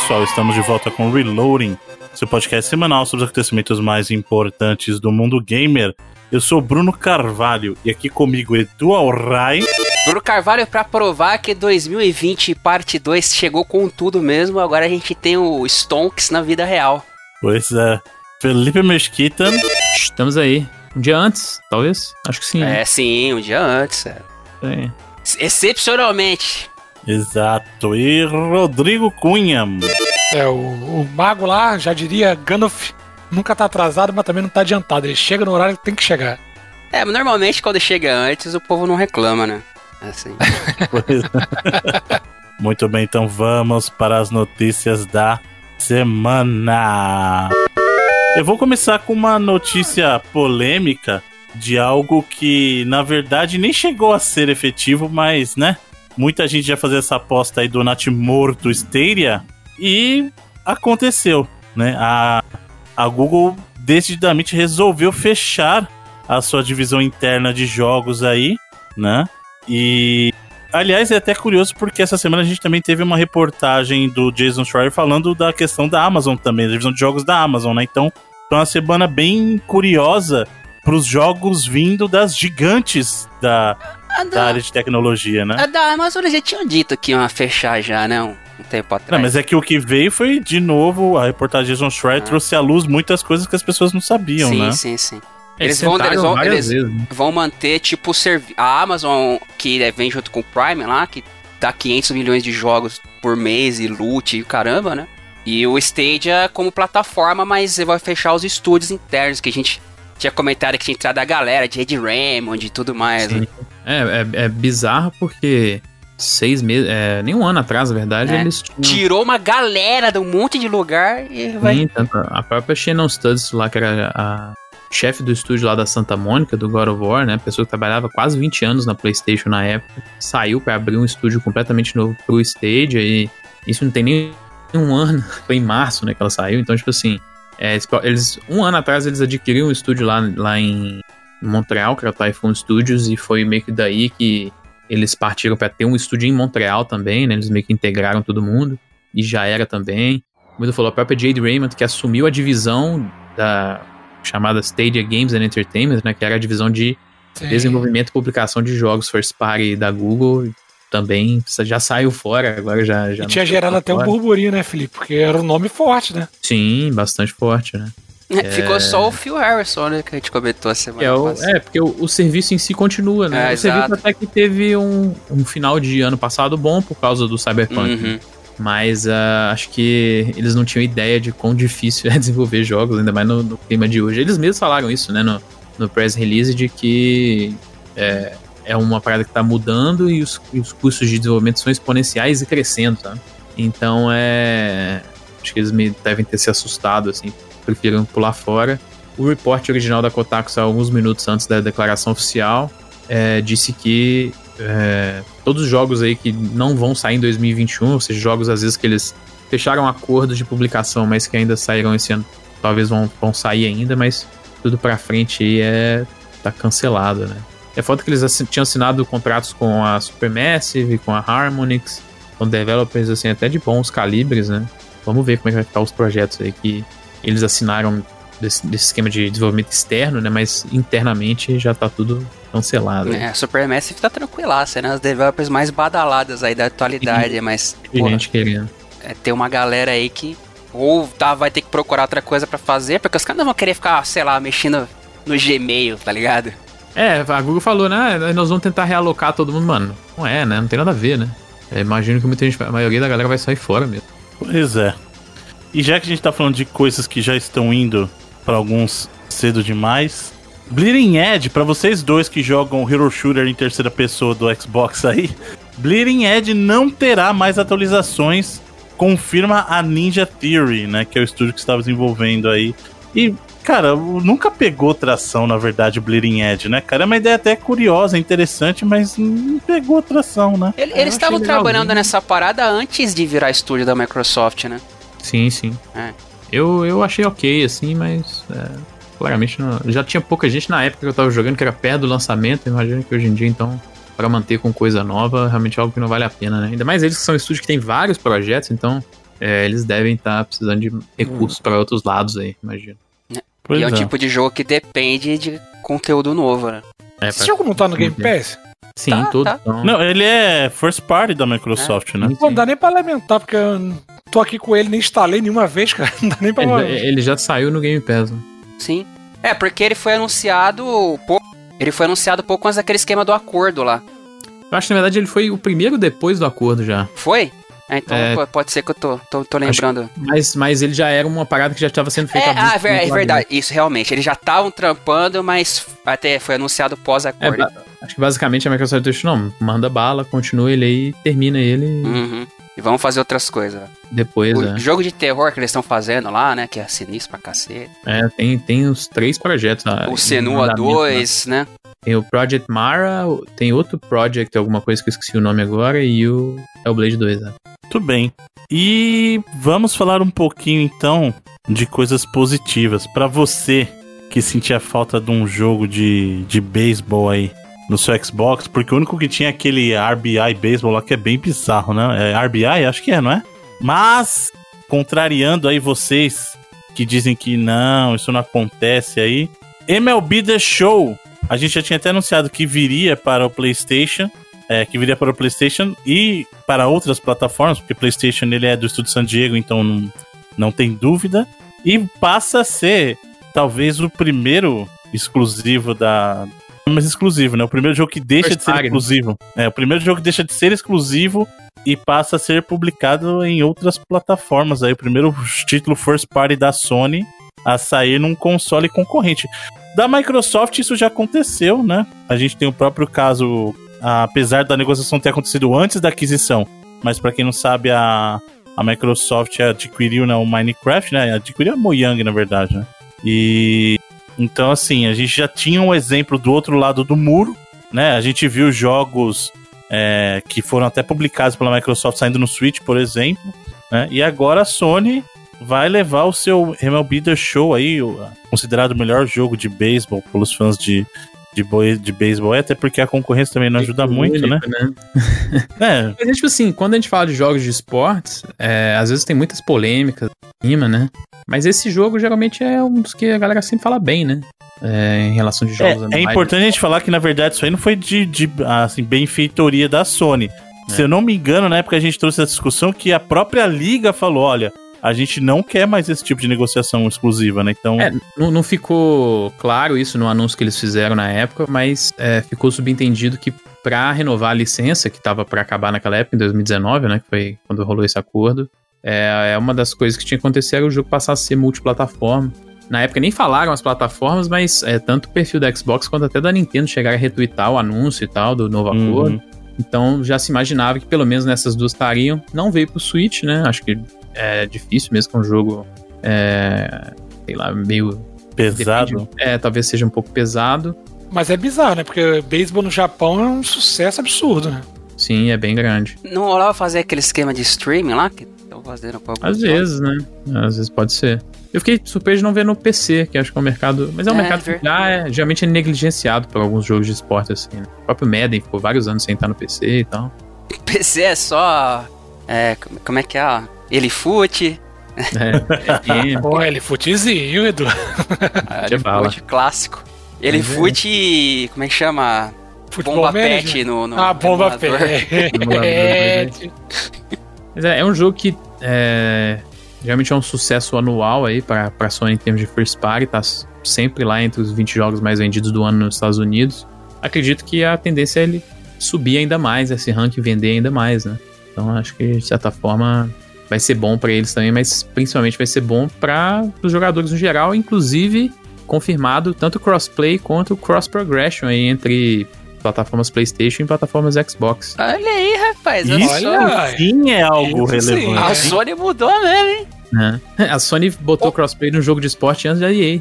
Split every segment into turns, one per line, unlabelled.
Pessoal, estamos de volta com Reloading, seu podcast semanal sobre os acontecimentos mais importantes do mundo gamer. Eu sou Bruno Carvalho e aqui comigo Edu Alray.
Bruno Carvalho para provar que 2020 parte 2 chegou com tudo mesmo, agora a gente tem o Stonks na vida real.
Pois é. Felipe Mesquita.
Estamos aí. Um dia antes, talvez? Acho que sim.
É, sim, um dia antes. É.
É.
Excepcionalmente.
Exato. E Rodrigo Cunha.
É, o, o mago lá, já diria, Gandalf nunca tá atrasado, mas também não tá adiantado. Ele chega no horário que tem que chegar.
É, mas normalmente quando chega antes, o povo não reclama, né? Assim.
Pois é. Muito bem, então vamos para as notícias da semana. Eu vou começar com uma notícia polêmica de algo que, na verdade, nem chegou a ser efetivo, mas, né? Muita gente já fazia essa aposta aí do Nat morto Stadia e aconteceu, né? A, a Google decididamente resolveu fechar a sua divisão interna de jogos aí, né? E aliás, é até curioso porque essa semana a gente também teve uma reportagem do Jason Schreier falando da questão da Amazon também, da divisão de jogos da Amazon, né? Então, foi uma semana bem curiosa para os jogos vindo das gigantes da, da
da,
área de tecnologia, né?
a da Amazon eles já tinham dito que iam fechar já, né? Um, um tempo atrás.
Não, mas é que o que veio foi, de novo, a reportagem de Jason Schreier
Ah.
trouxe à luz muitas coisas que as pessoas não sabiam,
sim,
né?
sim, sim.
Eles
Eles vão- eles vão- eles-
vezes, né?
Vão manter, tipo, a Amazon, que é- vem junto com o Prime lá, que dá 500 milhões de jogos por mês e loot e caramba, né? E o Stadia como plataforma, mas vai fechar os estúdios internos, que a gente tinha comentado que tinha entrado a galera de Ed Raymond e tudo mais.
Sim.
né?
É, é, é bizarro porque seis meses, é, nem um ano atrás, na verdade,
É.
eles tinham.
Tirou uma galera de um monte de lugar e vai.
Sim, a própria Shannon Studios lá, que era a chefe do estúdio lá da Santa Mônica, do God of War, né? Pessoa que trabalhava quase 20 anos na PlayStation na época, saiu pra abrir um estúdio completamente novo pro Stadia e isso não tem nem um ano, foi em março, né, que ela saiu. Então, tipo assim, é, eles, um ano atrás eles adquiriram um estúdio lá, lá em Montreal, que era o Typhoon Studios, e foi meio que daí que eles partiram pra ter um estúdio em Montreal também, né? Eles meio que integraram todo mundo e já era também. Como ele falou, a própria Jade Raymond, que assumiu a divisão da chamada Stadia Games and Entertainment, né, que era a divisão de
Sim.
desenvolvimento e publicação de jogos first party da Google, também já saiu fora, agora já, já
E tinha gerado até um
fora.
burburinho, né, Felipe? Porque era um nome forte, né?
Sim, bastante forte, né?
Ficou só o Phil Harrison, né? Que a gente comentou a semana
É,
passada.
é, porque o, o serviço em si continua, né?
É,
o serviço
exato.
até que teve um, um final de ano passado bom por causa do Cyberpunk. né?
Uhum.
Mas ah, acho que eles não tinham ideia de quão difícil é desenvolver jogos, ainda mais no, no clima de hoje. Eles mesmos falaram isso, né, no, no press release, de que é, é uma parada que tá mudando e os, os custos de desenvolvimento são exponenciais e crescendo, sabe? Então é. Acho que eles me devem ter se assustado, assim, preferiram pular fora. O report original da Kotaku alguns minutos antes da declaração oficial. é, disse que é, todos os jogos aí que não vão sair em 2021, ou seja, jogos às vezes que eles fecharam acordos de publicação, mas que ainda saíram esse ano, talvez vão, vão sair ainda, mas tudo pra frente aí é tá cancelado, né? É foda que eles assin- tinham assinado contratos com a Supermassive, com a Harmonix, com developers assim até de bons calibres, né? Vamos ver como é que vai ficar os projetos aí que eles assinaram desse, desse esquema de desenvolvimento externo, né? Mas internamente já tá tudo cancelado.
É, a Supermassive tá tranquilaça, né? As developers mais badaladas aí da atualidade, mas
Tem
porra,
gente querendo.
é, tem uma galera aí que ou tá, vai ter que procurar outra coisa pra fazer, porque os caras não vão querer ficar, sei lá, mexendo no Gmail, tá ligado?
É, a Google falou, né? Nós vamos tentar realocar todo mundo, mano. Não é, né? Não tem nada a ver, né? Eu imagino que muita gente, a maioria da galera vai sair fora mesmo.
Pois é. E já que a gente tá falando de coisas que já estão indo pra alguns cedo demais, Bleeding Edge, pra vocês dois que jogam Hero Shooter em terceira pessoa do Xbox aí, Bleeding Edge não terá mais atualizações, confirma a Ninja Theory, né, que é o estúdio que estava desenvolvendo aí. E, cara, nunca pegou tração, na verdade, o Bleeding Edge, né, cara? É uma ideia até curiosa, interessante, mas não pegou tração, né?
Eles estavam trabalhando nessa parada antes de virar estúdio da Microsoft, né?
Sim, sim.
É.
Eu, eu achei ok, assim, mas. é, claramente não. Já tinha pouca gente na época que eu tava jogando, que era perto do lançamento. Imagino que hoje em dia, então. pra manter com coisa nova, realmente é algo que não vale a pena, né? Ainda mais eles que são estúdios que tem vários projetos, então é, eles devem estar precisando de recursos pra outros lados aí, imagino.
Pois
e é o
é.
tipo de jogo que depende de conteúdo novo, né?
É,
Esse jogo não tá no Game Pass?
Sim,
Tá,
todos
tá.
são.
Não, ele é first party da Microsoft, né?
Sim,
Pô, não dá nem pra lamentar, porque eu tô aqui com ele, nem instalei nenhuma vez, cara. Não dá nem pra.
Ele, ele já saiu no Game Pass. né?
Sim. É, porque ele foi anunciado pouco. Ele foi anunciado pouco antes daquele esquema do acordo lá.
Eu acho que na verdade ele foi o primeiro depois do acordo já.
Foi? É, então
É.
pode ser que eu tô, tô, tô lembrando.
Mas, mas ele já era uma parada que já estava sendo feita
É, ah, é ver- é
lá
verdade. Isso, realmente. Eles já estavam trampando, mas até foi anunciado
É,
pós-acordo.
ba- acho que basicamente a Microsoft deixou, não, manda bala, continua ele aí, termina ele e
Uhum. E vamos fazer outras coisas.
depois,
O
é.
jogo de terror que eles estão fazendo lá, né? Que é sinistro pra cacete.
É, tem, tem os três projetos. ah,
o Senua
andamento,
2, né?
Tem o Project Mara, tem outro Project, alguma coisa que eu esqueci o nome agora, e o Hellblade 2, né?
Muito bem. E vamos falar um pouquinho então de coisas positivas. Pra você que sentia falta de um jogo de, de beisebol aí no seu Xbox, porque o único que tinha aquele RBI beisebol lá que é bem bizarro, né? É RBI? Acho que é, não é? Mas, contrariando aí vocês que dizem que não, isso não acontece aí, MLB The Show. A gente já tinha até anunciado que viria para o PlayStation é, que viria para o PlayStation e para outras plataformas, porque PlayStation ele é do estúdio San Diego, então não, não tem dúvida. E passa a ser talvez o primeiro exclusivo da. Mas exclusivo, né? O primeiro jogo que deixa
First
de ser exclusivo. É, o primeiro jogo que deixa de ser exclusivo e passa a ser publicado em outras plataformas. Aí, o primeiro título first party da Sony a sair num console concorrente. Da Microsoft, isso já aconteceu, né? A gente tem o próprio caso apesar da negociação ter acontecido antes da aquisição, mas pra quem não sabe, a, a Microsoft adquiriu né, o Minecraft, né? Adquiriu a Mojang, na verdade, né? E então, assim, a gente já tinha um exemplo do outro lado do muro, né? A gente viu jogos é, que foram até publicados pela Microsoft saindo no Switch, por exemplo, né? E agora a Sony vai levar o seu MLB The Show aí, considerado o melhor jogo de beisebol pelos fãs de, de, boi, de beisebol, é até porque a concorrência também não ajuda muito, né? É,
Mas, é, tipo assim, quando a gente fala de jogos de esportes, é, às vezes tem muitas polêmicas em cima, né? Mas esse jogo geralmente é um dos que a galera sempre fala bem, né? É, em relação de
é,
jogos
é
anuais.
importante a gente falar que, na verdade, isso aí não foi de, de assim, benfeitoria da Sony. Se eu não me engano, na época a gente trouxe essa discussão que a própria liga falou, olha, a gente não quer mais esse tipo de negociação exclusiva, né? Então,
É, não, não ficou claro isso no anúncio que eles fizeram na época, mas é, ficou subentendido que pra renovar a licença, que tava pra acabar naquela época, em 2019, né? Que foi quando rolou esse acordo, é, é uma das coisas que tinha que acontecer era o jogo passar a ser multiplataforma. Na época nem falaram as plataformas, mas é, tanto o perfil da Xbox quanto até da Nintendo chegaram a retweetar o anúncio e tal do novo
Uhum.
acordo. Então já se imaginava que pelo menos nessas duas estariam. Não veio pro Switch, né? Acho que é difícil mesmo com um jogo, é, sei lá, meio
pesado.
Depende- É, talvez seja um pouco pesado.
Mas é bizarro, né? Porque beisebol no Japão é um sucesso absurdo, né?
Sim, é bem grande.
Não rolava fazer aquele esquema de streaming lá? Que estão fazendo com
Às vezes, né? Às vezes pode ser. Eu fiquei surpreso de não ver no PC, que acho que é um mercado. Mas é um
É,
mercado que já é, geralmente é negligenciado por alguns jogos de esporte, assim. Né? O próprio Madden ficou vários anos sem estar no PC e tal.
PC é só. É, como- como é que é? Ele fute,
É, game.
Pô, ele futezinho, Edu.
ele
bala.
fute clássico. Ele
Mas é.
fute. Como é que chama?
Futebol
Bomba
Manager.
pet no, no
Ah, bomba pet.
Mas é, é um jogo que é, geralmente é um sucesso anual aí pra, pra Sony em termos de first party, tá sempre lá entre os 20 jogos mais vendidos do ano nos Estados Unidos. Acredito que a tendência é ele subir ainda mais, esse ranking vender ainda mais, né? Então acho que de certa forma vai ser bom pra eles também, mas principalmente vai ser bom para os jogadores no geral, inclusive confirmado tanto crossplay quanto cross progression aí entre plataformas PlayStation e plataformas Xbox.
Olha aí, rapaz. a
Isso sim é algo
Isso sim.
relevante.
A? Sony mudou mesmo, hein?
né? A Sony botou crossplay no jogo de esporte antes da EA,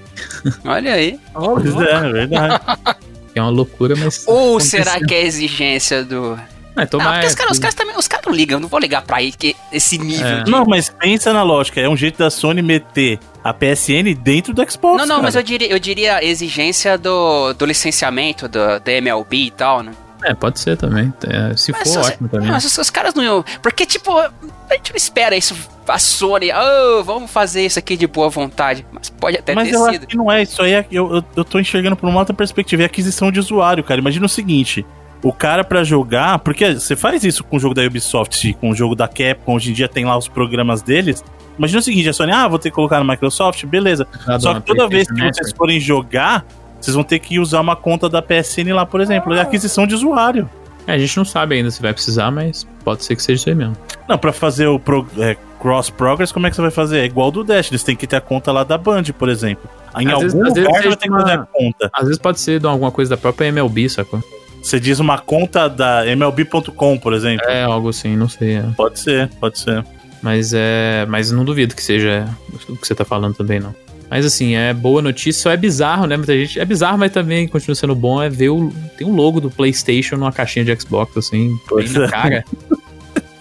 Olha aí.
Pois é, é verdade.
é uma loucura, mas...
Ou será que é exigência do.
É,
Não, porque os caras os caras também. Os caras não ligam, eu não vou ligar pra aí que esse nível
É.
de.
Não, mas pensa na lógica, é um jeito da Sony meter a PSN dentro do Xbox.
Não, não,
cara.
mas eu diria, eu diria exigência do, do licenciamento do, da MLB e tal, né?
É, pode ser também. É, se
Mas
for, ótimo também.
Mas os, os caras não iam. Porque, tipo, a gente não espera isso. A Sony, oh, vamos fazer isso aqui de boa vontade. Mas pode até
Mas
ter
eu acho
sido.
que não é isso aí. é- Eu, eu, eu tô enxergando por uma outra perspectiva. É aquisição de usuário, cara. Imagina o seguinte: o cara pra jogar. Porque você faz isso com o jogo da Ubisoft, com o jogo da Capcom. Hoje em dia tem lá os programas deles. Imagina o seguinte: a Sony, ah, vou ter que colocar no Microsoft, beleza. Só que toda vez que
PlayStation
vocês forem jogar, vocês vão ter que usar uma conta da PSN lá, por exemplo. É aquisição de usuário.
É, a gente não sabe ainda se vai precisar, mas pode ser que seja isso aí mesmo.
Não, pra fazer o pro- é, cross progress, como é que você vai fazer? É igual do Dash, eles têm que ter a conta lá da Band, por exemplo. Em
Às
algum
vezes- vezes
lugar vai ter que
uma-
fazer a conta.
Às vezes pode ser de alguma coisa da própria MLB, sacou?
Você diz uma conta da MLB.com, por exemplo.
É, algo assim, não sei. é.
Pode ser, pode ser.
Mas é. Mas não duvido que seja o que você tá falando também, não. Mas assim, é boa notícia, só é bizarro, né? Muita gente. É bizarro, mas também continua sendo bom. É ver o. Tem um logo do PlayStation numa caixinha de Xbox, assim, bem
Pois
na
é.
cara.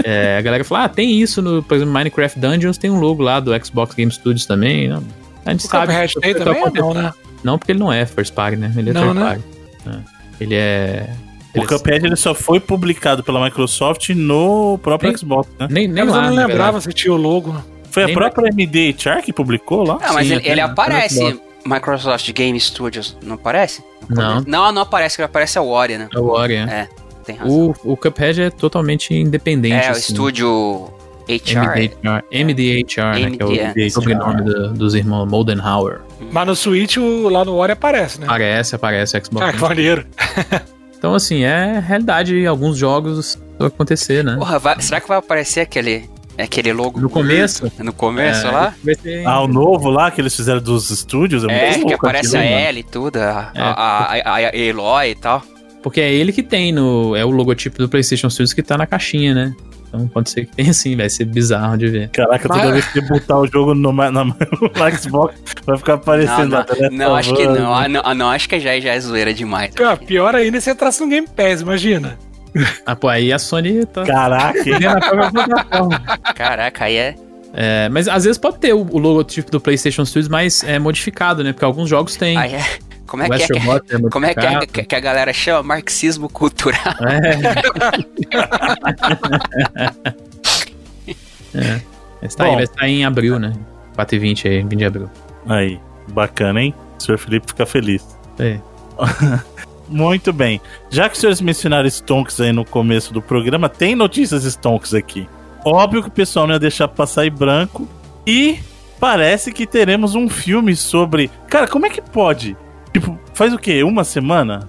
É, a galera fala, ah, tem isso no, por exemplo, Minecraft Dungeons, tem um logo lá do Xbox Game Studios também. Não, a gente
O
sabe.
Cuphead
que
tem também não, né?
Não, porque ele não é first party, né? Ele é
Não,
third
né?
party. É. Ele é.
O
ele é-
Cuphead ele só foi publicado pela Microsoft no próprio
Nem-
Xbox, né?
Nem, nem
Mas
lá,
eu não lembrava se tinha o logo.
Foi a
Nem
própria MDHR que publicou lá?
Não, mas
Sim,
ele, ele
até no
aparece. Microsoft Game Studios, não aparece?
Não.
Não, não aparece, que aparece é o Ori, né?
É o Ori, é.
É, tem razão.
O, o Cuphead é totalmente independente.
é, o
assim.
estúdio HR.
MDHR, MDHR, né, que é o sobrenome do- dos irmãos Moldenhauer.
Mas no Switch, o- lá no Ori aparece, né?
Aparece, aparece Xbox.
Ah, que maneiro.
Então, assim, é realidade alguns jogos acontecer, né?
Porra, vai- será que vai aparecer aquele, aquele logo?
No começo?
No começo
É,
lá?
Ah, o novo lá que eles fizeram dos estúdios? É,
É,
muito
que aparece a. Ellie e tudo, a,
É.
a, a, a- a Eloy e tal.
Porque é ele que tem no. É o logotipo do PlayStation Studios que tá na caixinha, né? Então pode ser que tenha sim, vai ser bizarro de ver.
Caraca, toda
Mas-
vez que botar o jogo no, na, no Xbox, vai ficar
Não,
aparecendo
não,
lá. tá
não, acho que não. Ah, não, ah, não, acho que já, já é zoeira demais.
Pior, pior ainda é você traça um Game Pass, imagina.
Ah, pô, aí a Sony tá.
Caraca.
Caraca, aí é.
É, mas às vezes pode ter o, o logotipo do PlayStation Studios mais é, modificado, né? Porque alguns jogos tem.
Aí é. Como é que é? que-
Astrobot é
Como é que, é que, que a galera chama? Marxismo cultural.
É. é. Esse tá aí, vai sair em abril, né? 4 e 20 aí, 20 de abril.
Aí, bacana, hein? O senhor Felipe fica feliz.
É.
Muito bem. Já que os senhores mencionaram Stonks aí no começo do programa, tem notícias Stonks aqui. Óbvio que o pessoal não ia deixar passar em branco. E parece que teremos um filme sobre. Cara, como é que pode? Tipo, faz o quê? Uma semana?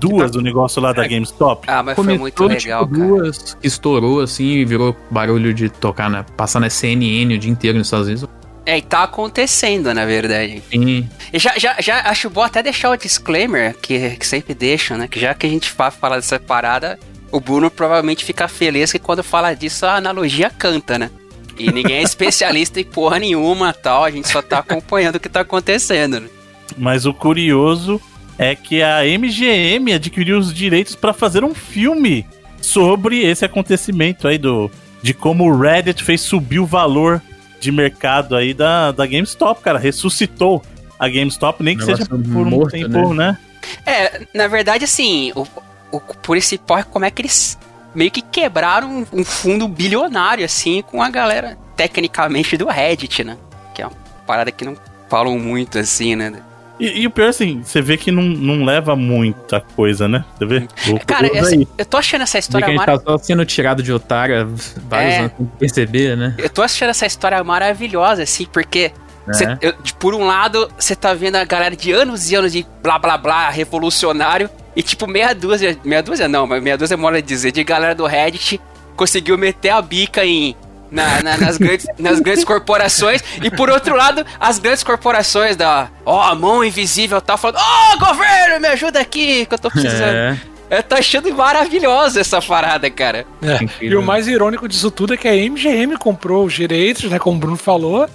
Duas do negócio lá da GameStop?
Ah, mas foi muito legal,
tipo,
cara.
duas que estourou assim e virou barulho de tocar na. passar na CNN o dia inteiro nos Estados Unidos.
É, e tá acontecendo, na verdade.
Sim.
E já, já, já acho bom até deixar o disclaimer, que, que sempre deixam, né? Que já que a gente fa- fala dessa parada, o Bruno provavelmente fica feliz que quando fala disso a analogia canta, né? E ninguém é especialista em porra nenhuma tal, a gente só tá acompanhando o que tá acontecendo, né?
Mas o curioso é que a MGM adquiriu os direitos para fazer um filme sobre esse acontecimento aí do de como o Reddit fez subir o valor de mercado aí da, da GameStop, cara, ressuscitou a GameStop, nem que seja por um
morto,
tempo, né?
É, na verdade, assim, o, o principal é como é que eles meio que quebraram um, um fundo bilionário, assim, com a galera, tecnicamente, do Reddit, né? Que é uma parada que não falam muito, assim, né?
E, e o pior assim, você vê que não, não leva muita coisa, né? Você vê?
Cara, essa-
é isso.
eu tô achando essa história
que a gente
maravilhosa.
tá só sendo tirado de otário há vários
É.
anos sem perceber, né?
Eu tô achando essa história maravilhosa, assim, porque.
É.
cê- eu- de- por um lado, você tá vendo a galera de anos e anos de blá blá blá, revolucionário, e tipo, meia dúzia, meia dúzia não, mas meia dúzia é mola de dizer, de galera do Reddit conseguiu meter a bica em. Na- na- nas, grandes, nas grandes corporações, e por outro lado, as grandes corporações da. Ó, a mão invisível tá falando: Ó, governo, me ajuda aqui, que eu tô precisando.
É.
Eu tô achando maravilhosa essa parada, cara.
É. E o mais irônico disso tudo é que a MGM comprou os direitos, né? Como o Bruno falou.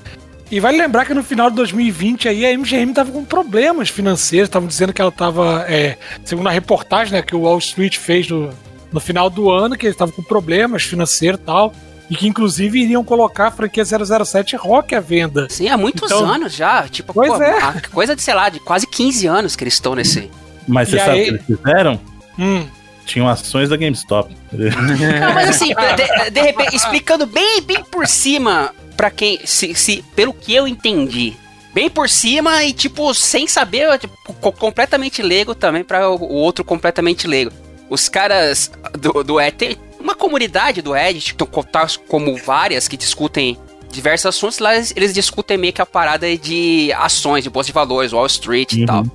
E vale lembrar que no final de 2020 aí a MGM tava com problemas financeiros. Estavam dizendo que ela tava, é, segundo a reportagem né, que o Wall Street fez no, no final do ano, que eles estavam com problemas financeiros e tal. E que inclusive iriam colocar a franquia 007 Rock à venda.
Sim, há muitos
Então-
anos já. Tipo,
Pois
pô,
é.
a- coisa de, sei lá, de quase 15 anos que eles estão nesse.
Mas você
E
sabe o
aí-
que eles fizeram?
Hum,
tinham ações da GameStop.
Não, mas assim, de, de repente, explicando bem, bem por cima, pra quem. Se, se, pelo que eu entendi. Bem por cima e, tipo, sem saber, tipo, completamente leigo também para o, outro completamente leigo. Os caras do, do tem uma comunidade do Reddit, como várias, que discutem diversos assuntos. Lá eles, discutem meio que a parada de ações, de bolsa de valores, Wall Street uhum. e tal.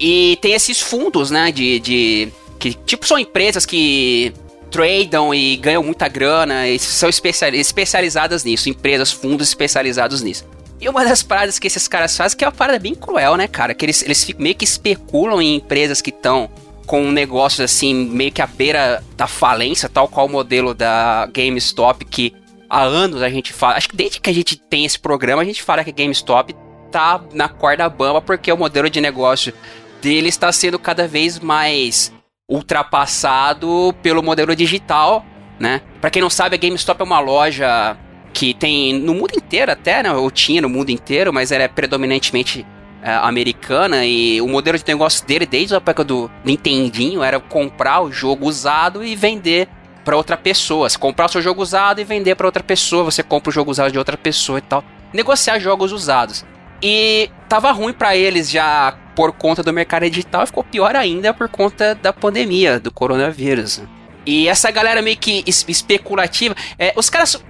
E tem esses fundos, né, de, de que tipo são empresas que tradam e ganham muita grana e são especializadas nisso, empresas, fundos especializados nisso. E uma das paradas que esses caras fazem, que é uma parada bem cruel, né, cara? Que eles, eles meio que especulam em empresas que estão com negócios assim, meio que à beira da falência, tal qual o modelo da GameStop, que há anos a gente fala. Acho que desde que a gente tem esse programa, a gente fala que a GameStop tá na corda bamba, porque o modelo de negócio dele está sendo cada vez mais ultrapassado pelo modelo digital, né? Para quem não sabe, a GameStop é uma loja que tem no mundo inteiro até, né? Ou tinha no mundo inteiro, mas ela é predominantemente americana e o modelo de negócio dele desde a época do Nintendinho era comprar o jogo usado e vender para outra pessoa. Você comprar o seu jogo usado e vender para outra pessoa, você compra o jogo usado de outra pessoa e tal. Negociar jogos usados. E tava ruim para eles já por conta do mercado digital, ficou pior ainda por conta da pandemia, do coronavírus. E essa galera meio que especulativa, é, os caras,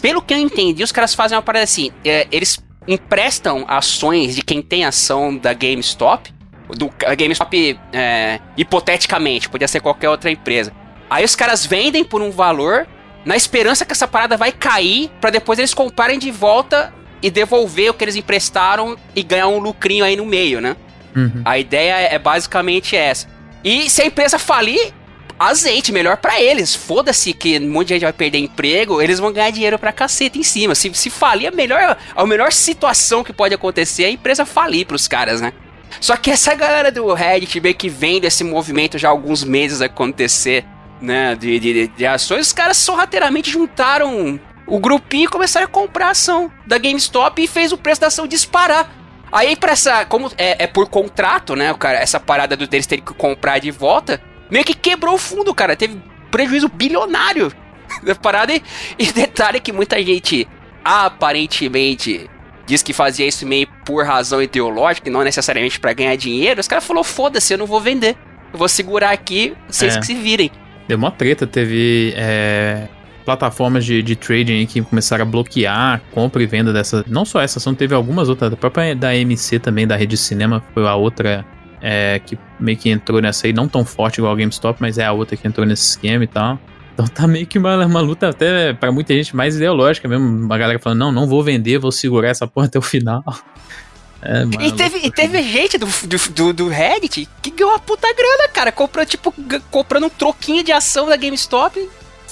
pelo que eu entendi, os caras fazem uma parada assim: é, eles emprestam ações de quem tem ação da GameStop, do a GameStop é, hipoteticamente, podia ser qualquer outra empresa. Aí os caras vendem por um valor, na esperança que essa parada vai cair, para depois eles comprarem de volta e devolver o que eles emprestaram e ganhar um lucrinho aí no meio, né? Uhum. A ideia é basicamente essa. E se a empresa falir, azeite, melhor para eles. Foda-se que um monte de gente vai perder emprego, eles vão ganhar dinheiro pra caceta em cima. Se, se falir, a melhor, a melhor situação que pode acontecer é a empresa falir pros caras, né? Só que essa galera do Reddit meio que vendo esse movimento já há alguns meses acontecer, né? De, de, de ações, os caras sorrateiramente juntaram o grupinho começaram a comprar ação da GameStop e fez o preço da ação disparar. Aí, pra essa. Como é, é por contrato, né? Cara, essa parada do deles terem que comprar de volta, meio que quebrou o fundo, cara. Teve prejuízo bilionário da parada. E, e detalhe que muita gente aparentemente diz que fazia isso meio por razão ideológica e não necessariamente para ganhar dinheiro. Os caras falou: foda-se, eu não vou vender. Eu vou segurar aqui, vocês é. que se virem.
Deu uma treta, teve é, plataformas de, de trading que começaram a bloquear compra e venda dessa. Não só essa ação, teve algumas outras. A própria da MC também, da rede cinema, foi a outra é, que meio que entrou nessa aí, não tão forte igual a GameStop, mas é a outra que entrou nesse esquema e tal. Então tá meio que uma, uma luta até para muita gente mais ideológica mesmo. Uma galera falando, não, não vou vender, vou segurar essa porra até o final.
É, e, teve, e teve gente do, do, do, do, Reddit que ganhou uma puta grana, cara. Comprou, tipo, comprando um troquinho de ação da GameStop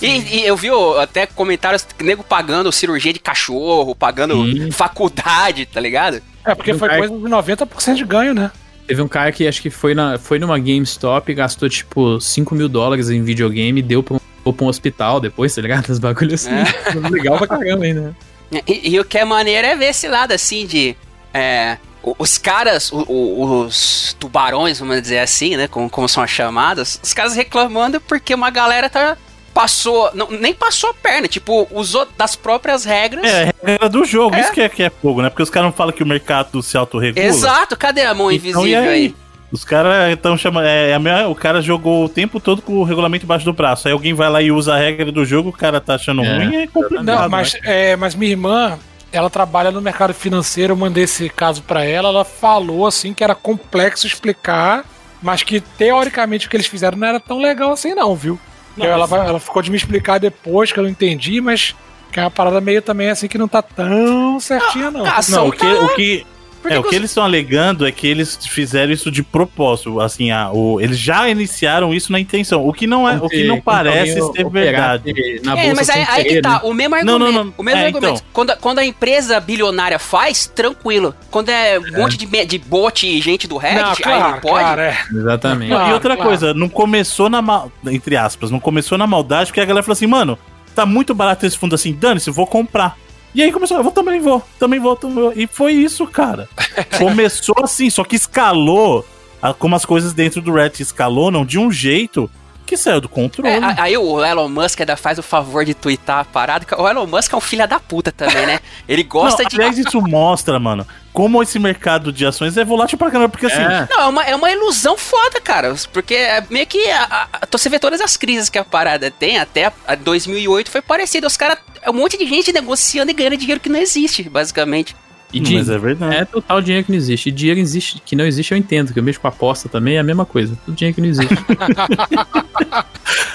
e, e, eu vi até comentários nego pagando cirurgia de cachorro, pagando Sim. faculdade, tá ligado?
É, porque foi coisa de 90% de ganho, né?
Teve um cara que acho que foi, na, foi numa GameStop gastou tipo 5 mil dólares em videogame e deu pra um, pra um hospital depois, tá ligado? Os bagulhos assim. É. Legal pra caramba ainda.
E, e, o que é maneiro é ver esse lado assim de. É, os caras, os, os tubarões, vamos dizer assim, né? Como, como são as chamadas, os caras reclamando porque uma galera tá passou. Não, nem passou a perna, tipo, usou das próprias regras.
É, regra do jogo, é. isso que é, que é fogo, né? Porque os caras não falam que o mercado se autorregula.
Exato, cadê a mão então, invisível aí? aí?
Os caras estão chamando. É, é o cara jogou o tempo todo com o regulamento embaixo do braço. Aí alguém vai lá e usa a regra do jogo, o cara tá achando é, ruim, é complicado. Não,
mas, né? é, mas minha irmã, ela trabalha no mercado financeiro, eu mandei esse caso para ela, ela falou assim que era complexo explicar, mas que teoricamente o que eles fizeram não era tão legal assim, não, viu? Ela, ela ficou de me explicar depois que eu não entendi, mas que é uma parada meio também assim que não tá tão certinha, não.
Ah, não, o que, tá... o que é, o que eles estão alegando é que eles fizeram isso de propósito, assim, a, o, eles já iniciaram isso na intenção, o que não é, o que não parece ser verdade.
é, mas aí, aí, que tá, o mesmo argumento, não, não, não. o mesmo é, argumento. Então. Quando, quando a empresa bilionária faz, tranquilo. Quando é um é. monte de, de bot e gente do Reddit, não, claro, aí não pode. Claro,
é. Exatamente.
Claro, e outra coisa, não começou na entre aspas, não começou na maldade, porque a galera falou assim, mano, tá muito barato esse fundo assim, dane-se, vou comprar. E aí começou, eu vou, também vou, também vou, também vou. E foi isso, cara. Começou assim, só que escalou, como as coisas dentro do Reddit escalonam de um jeito que saiu do controle.
É, aí o Elon Musk ainda faz o favor de twittar a parada. O Elon Musk é um filho da puta também, né? Ele gosta
Não,
de.
Aliás, isso mostra, mano, como esse mercado de ações é volátil pra caramba. Porque assim,
É.
Não, é uma, é uma ilusão foda, cara. Porque é meio que. A, a, você vê todas as crises que a parada tem, até a, a 2008 foi parecido. Os caras. É um monte de gente negociando e ganhando dinheiro que não existe, basicamente.
E
mas é verdade.
é total dinheiro que não existe. E dinheiro existe, que não existe, eu entendo, que eu mexo com aposta também é a mesma coisa. Tudo dinheiro que não existe.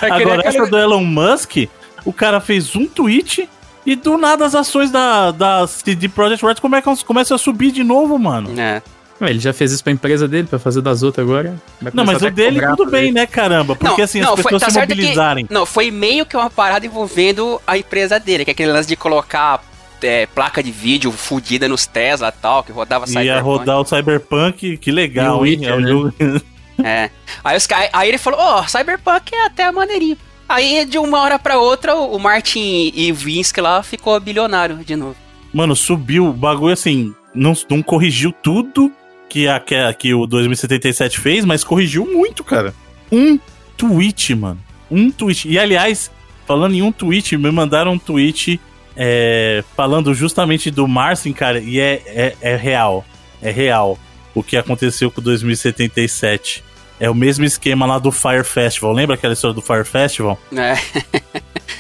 É
Agora,
aquele-
essa do Elon Musk, o cara fez um tweet e do nada as ações da, da CD Projekt Red começam, começam a subir de novo, mano.
É.
Ele já fez isso pra empresa dele, pra fazer das outras agora.
Não, mas o dele tudo bem,
ele.
né, caramba? Porque
Não,
assim,
não,
as
foi-
pessoas
tá
se
certo que-
mobilizarem.
Não, foi meio que uma parada envolvendo a empresa dele, que é aquele lance de colocar é, placa de vídeo fudida nos Tesla e tal, que rodava
Ia
Cyberpunk.
rodar o Cyberpunk, que legal,
E o
hein?
Witcher,
É o
né?
É. Aí, os, ca- aí ele falou, ó, Cyberpunk é até maneirinho. Aí de uma hora pra outra, o o Martin Iwinski lá ficou bilionário de novo.
Mano, subiu o bagulho assim, não, não corrigiu tudo que, a, que, a- que o 2077 fez, mas corrigiu muito, cara. Um tweet, mano. Um tweet. E aliás, falando em um tweet, me mandaram um tweet é, falando justamente do Marcin, cara, e é, é, é real. É real. O que aconteceu com o 2077. É o mesmo esquema lá do Fire Festival. Lembra aquela história do Fire Festival?
né?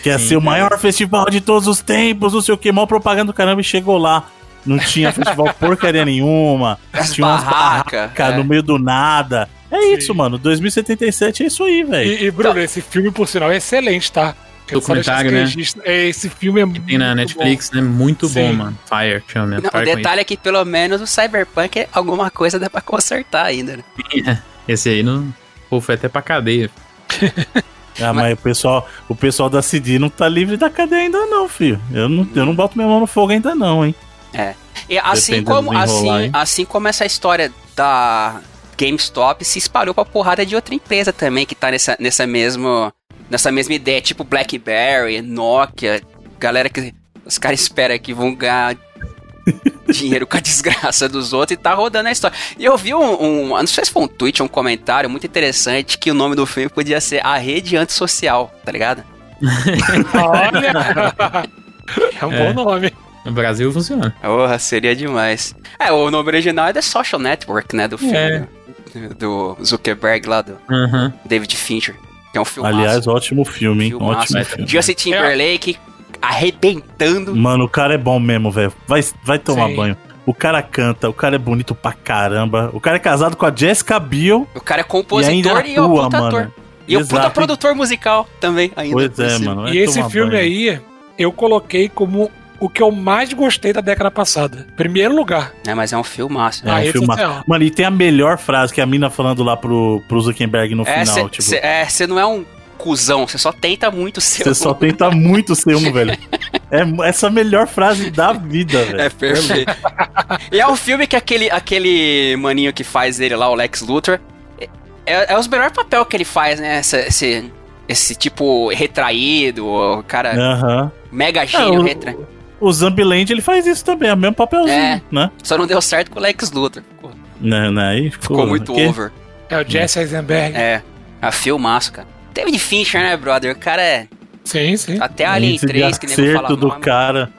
Que ia ser o maior festival de todos os tempos, não sei o que, maior propaganda do caramba, e chegou lá. Não tinha festival porcaria nenhuma.
As
tinha umas
barraca,
barracas
é.
no meio do nada. É
Sim.
isso, mano. 2077 é isso aí, velho.
E, e, Bruno, esse filme, por sinal, é excelente, tá? Deixar
Documentário,
esse
né?
É, esse filme é
Que tem na
muito
Netflix, né? Muito
Sim.
bom, mano. Fire, chama mesmo.
Não, o
Fire com
detalhe é que pelo menos o Cyberpunk é alguma coisa dá pra consertar ainda, né?
isso. Esse aí não. Pô, foi até pra cadeia.
Ah, mas o pessoal, o pessoal da CD não tá livre da cadeia ainda, não, filho. Eu não, eu não boto minha mão no fogo ainda, não, hein?
E assim como, assim,
hein?
assim como essa história da GameStop se espalhou pra porrada de outra empresa também, que tá nessa, nessa, mesmo, nessa mesma ideia, tipo BlackBerry, Nokia, galera que os caras esperam que vão ganhar dinheiro com a desgraça dos outros e tá rodando a história. E eu vi um, um- não sei se foi um tweet um comentário muito interessante que o nome do filme podia ser A Rede Antissocial, tá ligado?
Olha! é um
É.
bom nome.
No Brasil funciona.
Porra, seria demais. É, o nome original é The Social Network, né, do filme
É.
do, Zuckerberg lá, do
Aham.
David Fincher, que é um filme
Aliás, ótimo filme, hein?
Filmaço.
Ótimo filme.
Justin Timberlake arrebentando.
Mano, o cara é bom mesmo, velho. Vai, vai tomar
Sim.
banho. O cara canta, o cara é bonito pra caramba. O cara é casado com a Jessica Biel
O cara é
e
compositor
ainda
e, é o
atua,
puta ator.
mano.
E o puta
Exato.
produtor musical também, ainda.
Pois é, mano.
E esse filme
banho.
aí, eu coloquei como o que eu mais gostei da década passada. Primeiro lugar.
É, mas é um filmaço.
É
a
um filme.
social.
Mano, e tem a melhor frase que é a mina falando lá pro, pro Zuckerberg no
É,
final. tipo,
você não é um cuzão, você só tenta muito ser
você
um.
só tenta muito ser um, velho. É essa a melhor frase da vida, velho.
É perfeito. e é um filme que aquele, aquele maninho que faz ele lá, o Lex Luthor, é, é os melhores papel que ele faz, né? Esse, esse, esse tipo retraído, o cara
Aham.
mega gênio
É, o-
retraído.
O Zambiland ele faz isso também, é o mesmo papelzinho,
É.
né?
Só não deu certo com o Lex Luthor. Ficou,
né, né? Aí
ficou muito
que-
over.
É o Jesse Eisenberg.
É, a filmaço, cara. David Fincher, né, brother? O cara é
Sim, sim.
até Alien
de
3, que nem falo
do
nome.
cara.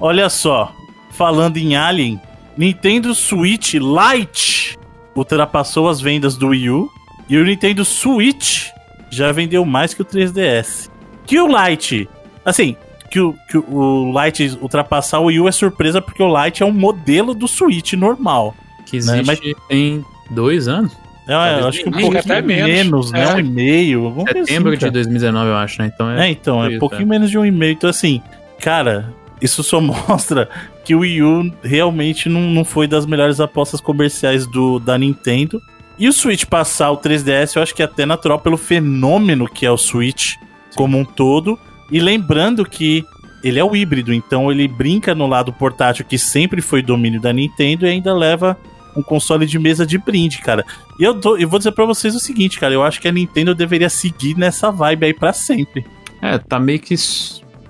Olha só, falando em Alien, Nintendo Switch Lite ultrapassou as vendas do Wii U e o Nintendo Switch já vendeu mais que o 3DS. Que o Lite, assim, que o, que o Lite ultrapassar o Wii U é surpresa porque o Lite é um modelo do Switch normal.
Que existe
Mas-
tem dois anos.
É, acho que um pouquinho
até menos.
menos, né?
É.
Um e meio.
Setembro
assim,
de
cara.
2019, eu acho, né? Então é.
É, então, é um pouquinho
é.
menos de um e-mail. Então, assim, cara, isso só mostra que o Wii U realmente não, não foi das melhores apostas comerciais do, da Nintendo. E o Switch passar o 3DS, eu acho que é até natural pelo fenômeno que é o Switch como um todo. E lembrando que ele é o híbrido, então ele brinca no lado portátil que sempre foi domínio da Nintendo e ainda leva um console de mesa de brinde, cara. E eu, dou- eu vou dizer pra vocês o seguinte, cara, eu acho que a Nintendo deveria seguir nessa vibe aí pra sempre.
É, tá meio que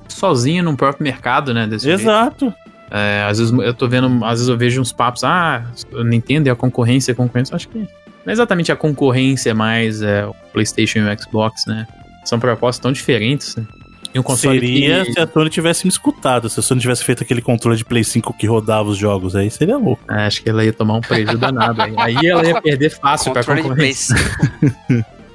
sozinha no próprio mercado, né? Jeito.
Exato.
É, às vezes eu tô vendo, às vezes eu vejo uns papos, ah, Nintendo e a concorrência, a concorrência, acho que não é exatamente a concorrência mais é, o PlayStation e o Xbox, né? São propostas tão diferentes, né?
E um console seria que... se a Sony tivesse me escutado, se a Sony tivesse feito aquele controle de Play 5 que rodava os jogos, aí seria louco.
É, acho que ela ia tomar um prejuízo danado. Aí. aí ela ia perder fácil pra concorrência.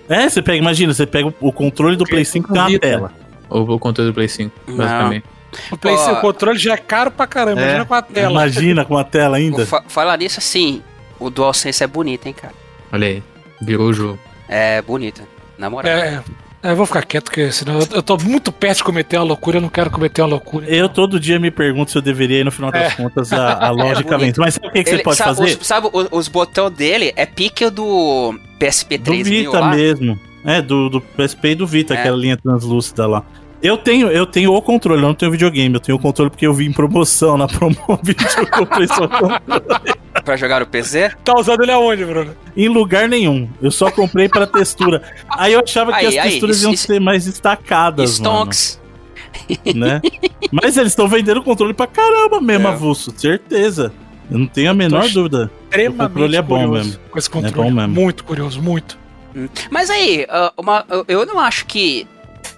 é, você pega, imagina, você pega o controle do Play 5 com a tela.
Ou o controle do Play 5, Não. basicamente.
O Play 5, o controle já é caro pra caramba, é, imagina com a tela.
Imagina com a tela ainda.
Fa falar nisso assim, o DualSense é bonito, hein, cara.
Olha aí, virou o jogo.
É bonito, na moral. É,
é, eu vou ficar quieto, porque senão eu, eu tô muito perto de cometer uma loucura, eu não quero cometer uma loucura.
Eu todo dia me pergunto se eu deveria ir no final das é. contas a, a lógica vem. Mas sabe o que, que Ele, você pode
sabe,
fazer?
Os, sabe, os, os botões dele é pique do PSP 3000
Do Vita lá? mesmo. É, do, do PSP e do Vita, é. aquela linha translúcida lá. Eu tenho, eu tenho o controle, eu não tenho videogame. Eu tenho o controle porque eu vi em promoção na Promovid. eu comprei só controle.
Pra jogar o PC?
Tá usando ele aonde, Bruno?
Em lugar nenhum. Eu só comprei pra textura. Aí eu achava que aí, as texturas aí, iam isso, ser mais destacadas. Stonks. Né? Mas eles estão vendendo o controle pra caramba mesmo, é. avulso, certeza. Eu não tenho a menor dúvida.
O controle é bom mesmo. Com esse controle. É bom mesmo. Muito curioso, muito.
Hum. Mas aí, ah, uma, eu não acho que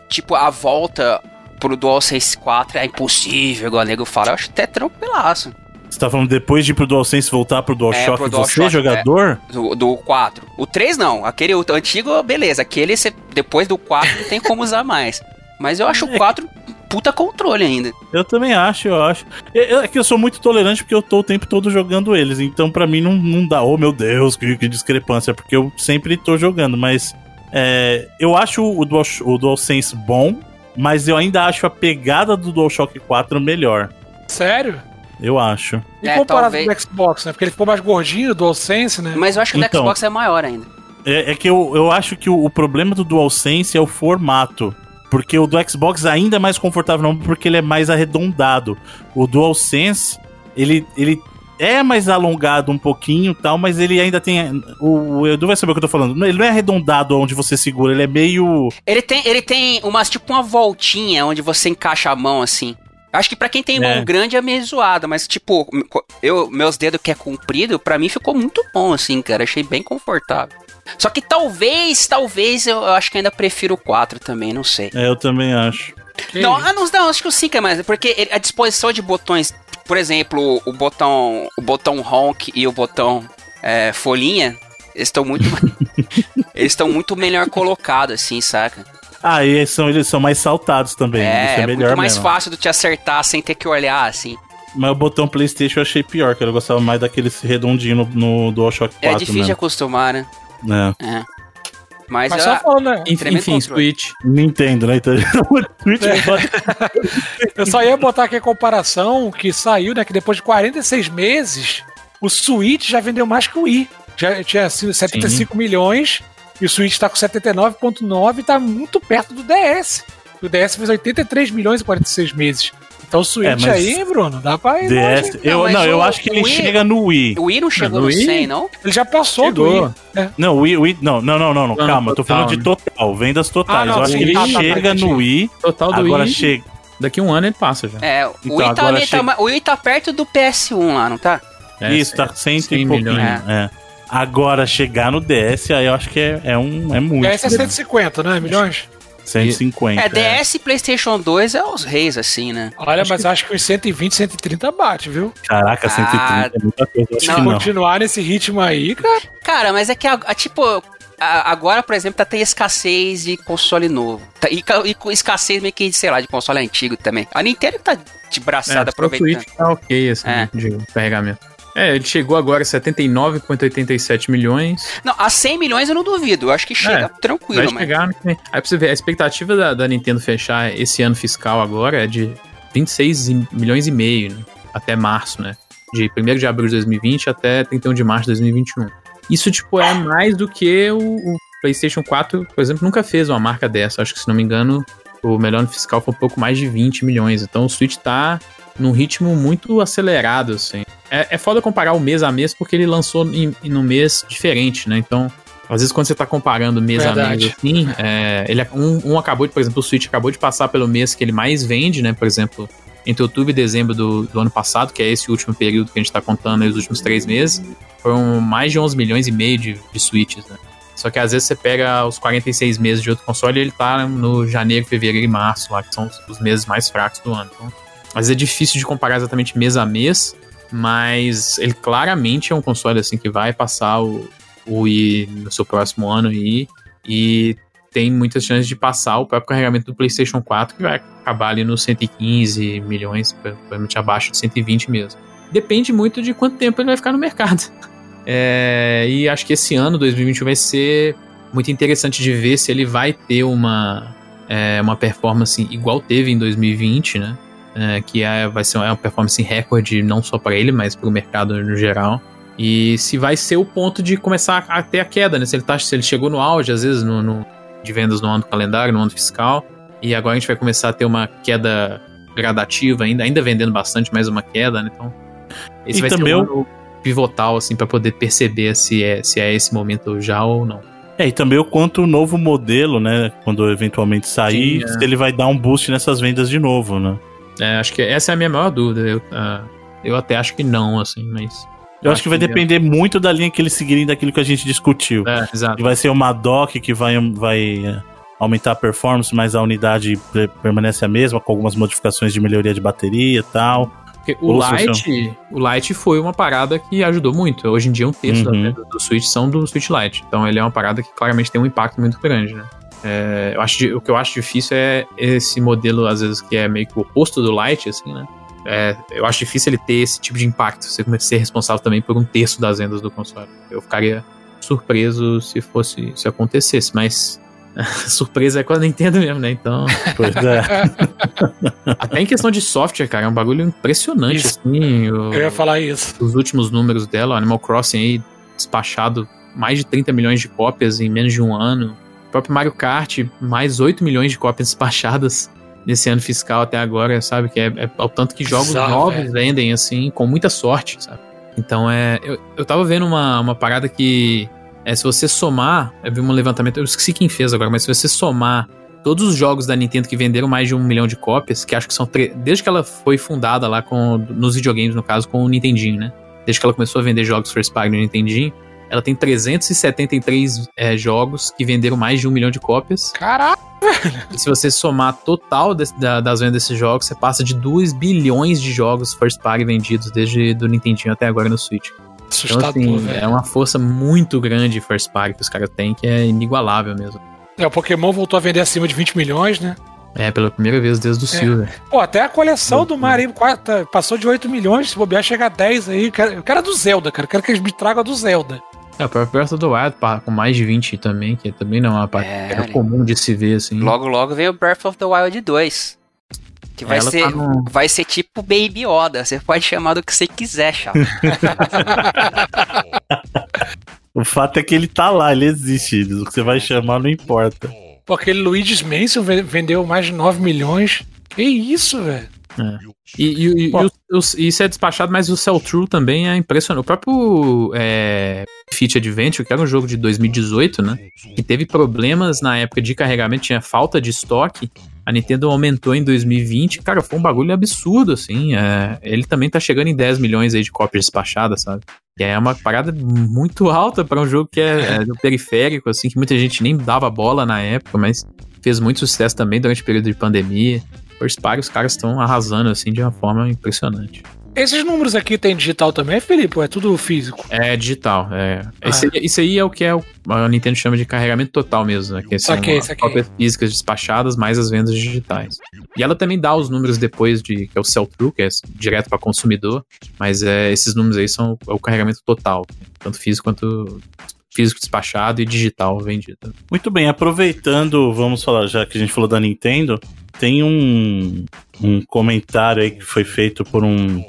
tipo, a volta pro DualSense 4 é impossível, igual o nego fala. Eu acho até tranquilaço.
Você tá falando depois de ir pro DualSense voltar pro DualShock, é, pro DualShock, você, jogador?
É, do, do 4. O 3 não. Aquele o antigo, beleza. Aquele, você, depois do 4, não tem como usar mais. Mas eu acho o 4 puta controle ainda.
Eu também acho, eu acho. É, é que eu sou muito tolerante porque eu tô o tempo todo jogando eles. Então, para mim, não, não dá. Oh, meu Deus, que, que discrepância. Porque eu sempre tô jogando. Mas é, eu acho o, Dual, o DualSense bom, mas eu ainda acho a pegada do DualShock 4 melhor.
Sério?
Eu acho.
E é, comparado talvez... com o Xbox, né? Porque ele ficou mais gordinho, o DualSense, né?
Mas eu acho que então, o Xbox é maior ainda.
É, é que eu, eu acho que o, o, problema do DualSense é o formato. Porque o do Xbox ainda é mais confortável, não porque ele é mais arredondado. O DualSense, ele, ele é mais alongado um pouquinho tal, mas ele ainda tem. O, o Edu vai saber o que eu tô falando. Ele não é arredondado onde você segura, ele é meio.
Ele tem, ele tem umas, tipo uma voltinha onde você encaixa a mão assim. Acho que para quem tem é. mão grande é meio zoado, mas tipo, eu, meus dedos que é comprido, para mim ficou muito bom assim, cara. Achei bem confortável. Só que talvez, talvez eu, eu acho que ainda prefiro o 4 também, não sei.
É, eu também acho.
não, ah, não, não, acho que o 5 é mais, porque a disposição de botões por exemplo, o botão, o botão honk e o botão é, folhinha, eles estão muito, eles estão muito melhor colocados, assim, saca?
Ah, e eles são, eles são mais saltados também.
É,
é,
é muito mais mesmo. fácil de te acertar sem ter que olhar, assim.
Mas o botão PlayStation eu achei pior, que eu gostava mais daquele redondinho no, no DualShock 4.
É difícil mesmo. de acostumar, né?
É. é.
Mas, Mas só falando,
né? Enfim, enfim Switch.
Nintendo, né? Então, Switch
é. Eu só ia botar aqui a comparação que saiu, né? Que depois de 46 meses, o Switch já vendeu mais que o Wii. Já tinha sido 75 Sim. milhões e o Switch tá com 79,9 e tá muito perto do DS. O DS fez 83 milhões em 46 meses. Então o Switch é, aí, Bruno, dá pra ir.
DS, eu, não, não eu acho que ele Wii, chega no Wii.
O Wii não chegou no, no 100, não?
Ele já passou chegou. do Wii.
É. Não, o Wii, Wii, não, não, não, não, não calma, eu tô falando de total, vendas totais. Ah, não, eu acho sim, que ele tá, tá chega tá, no Wii.
Total do agora Wii. chega. Daqui um ano ele passa já.
É, o, então, Wii, tá tá chega... tá, o Wii tá perto do PS1 lá, não tá?
É, Isso, tá 100, 100 e pouquinho. É. é. Agora, chegar no DS, aí eu acho que é, é, um, é muito.
DS é 150, né? Milhões?
150.
É, DS e PlayStation 2 é os reis, assim, né?
Olha, acho mas que... acho que os 120, 130 bate, viu?
Caraca, 130 ah, é muita coisa.
Se não. continuar nesse ritmo aí, cara.
Cara, mas é que, a, a, tipo, a, agora, por exemplo, tá tem escassez de console novo. Tá, e, e escassez meio que, sei lá, de console antigo também. A Nintendo tá de braçada é, aproveitando. O Switch
tá ok, assim, é. de carregamento. É, ele chegou agora a 79,87 milhões.
Não, a 100 milhões eu não duvido. Eu acho que chega é, tranquilo.
Vai chegar. Mas... Aí pra você ver, a expectativa da, da, Nintendo fechar esse ano fiscal agora é de 26 milhões e meio, né? Até março, né? De 1 de abril de 2020 até 31 de março de 2021. Isso, tipo, é mais do que o, o PlayStation 4, por exemplo, nunca fez uma marca dessa. Acho que, se não me engano, o melhor ano fiscal foi um pouco mais de 20 milhões. Então o Switch tá num ritmo muito acelerado, assim. É, é foda comparar o mês a mês porque ele lançou em, um mês diferente, né? Então, às vezes quando você tá comparando mês Verdade. a mês assim, é, ele, é, um, um acabou de, por exemplo, o Switch acabou de passar pelo mês que ele mais vende, né? Por exemplo, entre outubro e dezembro do, do ano passado, que é esse último período que a gente está contando, aí, os últimos três meses, foram mais de 11 milhões e meio de, de Switches, né? Só que às vezes você pega os 46 meses de outro console e ele tá no janeiro, fevereiro e março, lá, que são os, os meses mais fracos do ano. Então, vezes é difícil de comparar exatamente mês a mês, mas ele claramente é um console assim que vai passar o, o Wii no seu próximo ano aí, e tem muitas chances de passar o próprio carregamento do PlayStation 4, que vai acabar ali nos 115 milhões, provavelmente abaixo de 120 mesmo. Depende muito de quanto tempo ele vai ficar no mercado. É, e acho que esse ano, 2021, vai ser muito interessante de ver se ele vai ter uma, é, uma performance igual teve em 2020, né? É, que é, vai ser uma performance recorde não só para ele, mas para o mercado no geral. E se vai ser o ponto de começar a ter a queda, né? Se ele, tá, se ele chegou no auge, às vezes, no, no de vendas no ano calendário, no ano fiscal, e agora a gente vai começar a ter uma queda gradativa, ainda, ainda vendendo bastante, mas uma queda, né? Então, esse e vai ser um ano pivotal, assim, para poder perceber se é, se é esse momento já ou não.
É, e também o quanto o novo modelo, né, quando eventualmente sair, Sim, é. se ele vai dar um boost nessas vendas de novo, né?
É, acho que essa é a minha maior dúvida. Eu, uh, eu até acho que não, assim, mas.
Eu acho que vai depender muito da linha que eles seguirem daquilo que a gente discutiu. É, exato. Vai ser uma dock que vai, vai é, aumentar a performance, mas a unidade permanece a mesma, com algumas modificações de melhoria de bateria e tal.
Porque o Lite, o Lite foi uma parada que ajudou muito. Hoje em dia, um terço uhum. da do Switch são do Switch Lite. Então, ele é uma parada que claramente tem um impacto muito grande, né? É, eu acho, o que eu acho difícil é esse modelo, às vezes, que é meio que o oposto do Lite, assim, né? É, eu acho difícil ele ter esse tipo de impacto, você ser responsável também por um terço das vendas do console. Eu ficaria surpreso se fosse se acontecesse, mas surpresa é com a Nintendo mesmo, né? Então. Pois é. Até em questão de software, cara, é um bagulho impressionante, isso. assim.
O, eu ia falar isso.
Os últimos números dela, Animal Crossing aí, despachado mais de 30 milhões de cópias em menos de um ano. O próprio Mario Kart, mais 8 milhões de cópias despachadas nesse ano fiscal até agora, sabe? Que é, é ao tanto que jogos Exato, novos é. vendem, assim, com muita sorte, sabe? Então é. Eu, eu tava vendo uma, uma parada que. É, se você somar. Eu vi um levantamento, eu esqueci quem fez agora, mas se você somar todos os jogos da Nintendo que venderam mais de um milhão de cópias, que acho que são. Desde que ela foi fundada lá com. Nos videogames, no caso, com o Nintendinho, né? Desde que ela começou a vender jogos first party no Nintendinho, ela tem 373 é, jogos que venderam mais de um milhão de cópias.
Caraca!
E se você somar total de, da, das vendas desses jogos, você passa de 2 bilhões de jogos first party vendidos desde do Nintendinho até agora no Switch. Assustador, então, assim, é uma força muito grande first party que os caras têm, que é inigualável mesmo.
É, o Pokémon voltou a vender acima de 20 milhões, né?
É, pela primeira vez desde o é. Silver.
Pô, até a coleção do Mario passou de 8 milhões, se bobear chega a 10 aí. Eu quero, eu quero a do Zelda, cara. Eu quero que eles me tragam a do Zelda.
É, o próprio Breath of the Wild com mais de 20 também, que também não é uma parte é, comum de se ver, assim.
Logo, logo vem o Breath of the Wild 2. Que vai ser, tá no... vai ser tipo Baby Yoda. Você pode chamar do que você quiser, chato.
o fato é que ele tá lá, ele existe. O que você vai chamar não importa.
Pô, aquele Luigi's Mansion vendeu mais de 9 milhões. Que isso, velho?
É. E, e, e, o, o, isso é despachado, mas o Cell True também é impressionante. O próprio é, Fit Adventure, que era um jogo de 2018, né? Que teve problemas na época de carregamento, tinha falta de estoque. A Nintendo aumentou em 2020. Cara, foi um bagulho absurdo, assim. É, ele também tá chegando em 10 milhões aí de cópias despachadas, sabe? E é uma parada muito alta para um jogo que é, é periférico, assim, que muita gente nem dava bola na época, mas fez muito sucesso também durante o período de pandemia. First Party, os caras estão arrasando assim de uma forma impressionante.
Esses números aqui tem digital também, Felipe? Ou é tudo físico?
É digital. É. Ah. Esse, isso aí é o que é o, a Nintendo chama de carregamento total mesmo, né? Que são okay, as cópias físicas despachadas mais as vendas digitais. E ela também dá os números depois de que é o sell-through, que é direto para consumidor, mas é, esses números aí são é o carregamento total, tanto físico quanto físico despachado e digital vendido.
Muito bem, aproveitando, vamos falar, já que a gente falou da Nintendo, tem um, um comentário aí que foi feito por um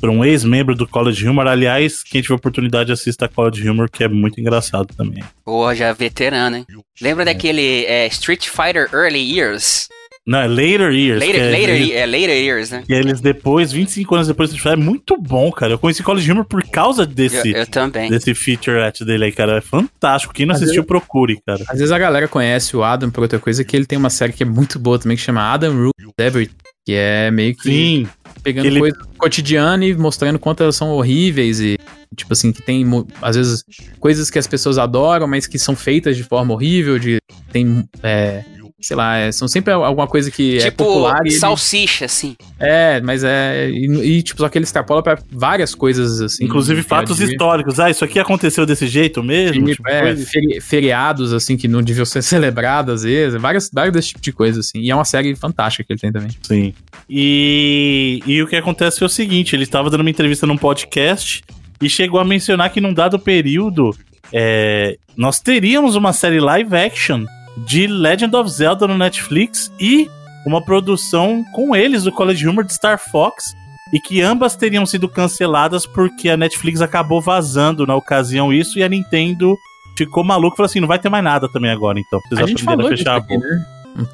por um ex-membro do College Humor. Aliás, quem tiver oportunidade assista a College Humor, que é muito engraçado também.
Porra, já é veterano, hein? Lembra é. daquele é, Street Fighter Early Years?
Não, é Later Years.
Later, é, later, é Later Years, né?
E eles depois, 25 anos depois, é muito bom, cara. Eu conheci College Humor por causa desse,
eu, eu também.
desse featurette dele aí, cara. É fantástico. Quem não às assistiu, vezes, procure, cara.
Às vezes a galera conhece o Adam por outra coisa, que ele tem uma série que é muito boa também, que chama Adam Rules Everything. Que é meio que
Sim.
pegando
Ele-
coisa cotidiana e mostrando quanto elas são horríveis e, tipo assim, que tem, às vezes, coisas que as pessoas adoram, mas que são feitas de forma horrível, de tem, é, sei lá, é, são sempre alguma coisa que é
tipo,
popular e ele-
salsicha, assim.
É, mas é. E, e, tipo, só que ele extrapola pra várias coisas, assim.
Inclusive
a
fatos
dia.
históricos. Ah, isso aqui aconteceu desse jeito mesmo?
Tipo,
Tipo,
é, feri- feriados, assim, que não deviam ser celebrados às vezes. Várias, vários desse tipo de coisa, assim. E é uma série fantástica que ele tem também.
Sim. E, e o que acontece foi o seguinte: ele estava dando uma entrevista num podcast e chegou a mencionar que num dado período é, nós teríamos uma série live action de Legend of Zelda no Netflix e uma produção com eles do College Humor de Star Fox e que ambas teriam sido canceladas porque a Netflix acabou vazando na ocasião isso e a Nintendo ficou maluco e falou assim: não vai ter mais nada também agora, então. Vocês
a gente falou
a fechar a
aqui,
boca.
né?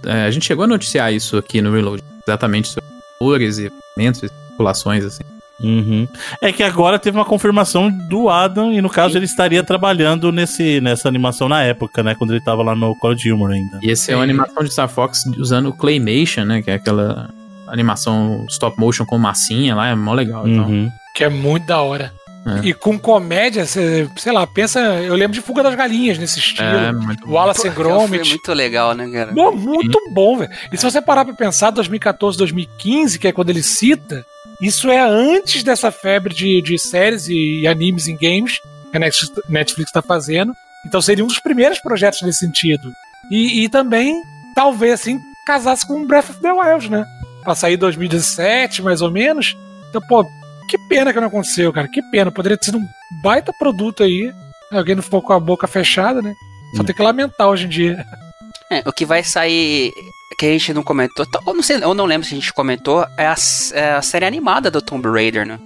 É, a gente chegou a noticiar isso aqui no Reload. Exatamente sobre e eventos, especulações, assim.
Uhum. É que agora teve uma confirmação do Adam e no caso ele estaria trabalhando nesse, nessa animação na época, né? Quando ele tava lá no College Humor ainda.
E esse é uma animação de Star Fox usando o Claymation, né? Que é aquela animação stop motion com massinha lá, é mó legal. Então,
Uhum.
Que é muito da hora.
É.
E com comédia, cê- sei lá, pensa. Eu lembro de Fuga das Galinhas nesse estilo.
é muito bom.
Wallace and
Foi
Gromit.
muito legal, né, cara?
Pô, muito bom, velho. E se você parar pra pensar, 2014, 2015, que é quando ele cita, isso é antes dessa febre de, de séries e, animes em games que a Netflix tá fazendo. Então seria um dos primeiros projetos nesse sentido. E, e também, talvez assim, casasse com Breath of the Wild, né? Pra sair em 2017, mais ou menos. Então, pô, que pena que não aconteceu, cara. Que pena. Poderia ter sido um baita produto aí. Alguém não ficou com a boca fechada, né? Só
Hum.
tem que lamentar hoje em dia.
É, o que vai sair, que a gente não comentou, tá- eu não, sei, eu não lembro se a gente comentou, é a, é a série animada do Tomb Raider, né?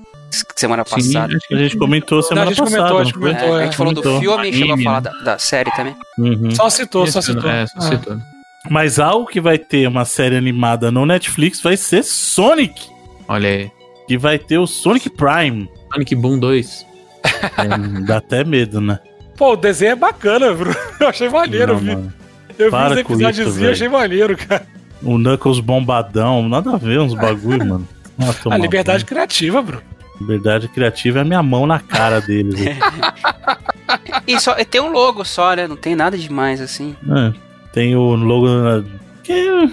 Semana
Sim,
passada.
acho que
A gente comentou semana
a gente
passada.
comentou, a gente
não
comentou.
É, a gente falou do
comentou.
filme e chegou a
Anime,
falar
né?
da, da série também.
Uhum.
Só citou, só citou.
É, só
Ah.
citou.
Mas algo que vai ter uma série animada no Netflix vai ser Sonic.
Olha aí.
Que vai ter o Sonic Prime.
Sonic Boom 2.
É, dá até medo, né?
Pô, o desenho é bacana, Bruno. Eu achei maneiro,
Não,
vi.
mano.
Eu vi
para
os
com
episódios
isso,
e achei maneiro, cara.
O Knuckles bombadão, nada a ver uns bagulho, mano. Ah,
A liberdade
banho.
criativa, Bruno.
Liberdade criativa é a minha mão na cara deles.
E só, tem um logo só, né? Não tem nada demais assim.
É, tem o logo na- que é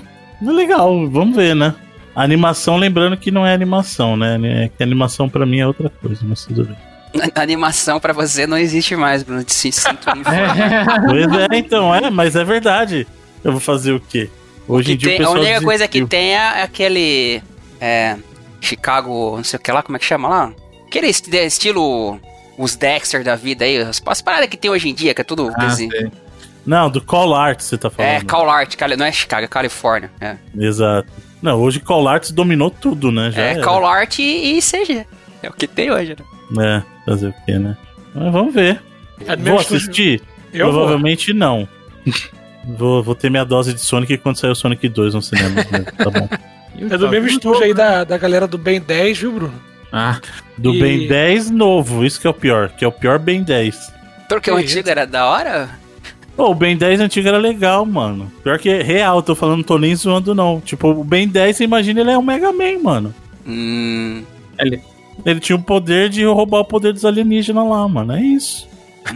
legal, vamos ver, né? A animação, lembrando que não é animação, né? É que animação pra mim é outra coisa, mas tudo bem.
Animação pra você não existe mais, Bruno. Te sinto.
Pois é, então, é, mas é verdade. Eu vou fazer o quê? Hoje
Que
em dia
tem-
o
a única coisa que tem é aquele. É. Chicago, não sei o que lá, como é que chama lá? Aquele est- estilo. Os Dexter da vida aí, as, as paradas que tem hoje em dia, que é tudo
Ah, sei.
Não, do Call Art você tá falando.
É, Call Art, não é Chicago, é Califórnia. É,
Exato. Não, hoje Call Arts dominou tudo, né? Já
é
era.
Call Art e, e CG. É o que tem hoje, né?
É, fazer o quê, né? Mas vamos ver.
É
Vou assistir?
Eu vou.
Provavelmente não. vou, vou ter minha dose de Sonic quando sair o Sonic 2 no cinema. né? Tá bom.
É do mesmo estúdio aí da, da galera do Ben 10, viu, Bruno?
Ah,
Do
E-
Ben 10 novo, isso que é o pior. Que é o pior Ben 10.
Porque o
Que
antigo era da hora?
Pô, o Ben 10 antigo era legal, mano. Pior que é real, tô falando, não tô nem zoando, não. Tipo, o Ben 10, você imagina, ele é um Mega Man, mano.
Hum.
Ele tinha o poder de roubar o poder dos alienígenas lá, mano. É isso.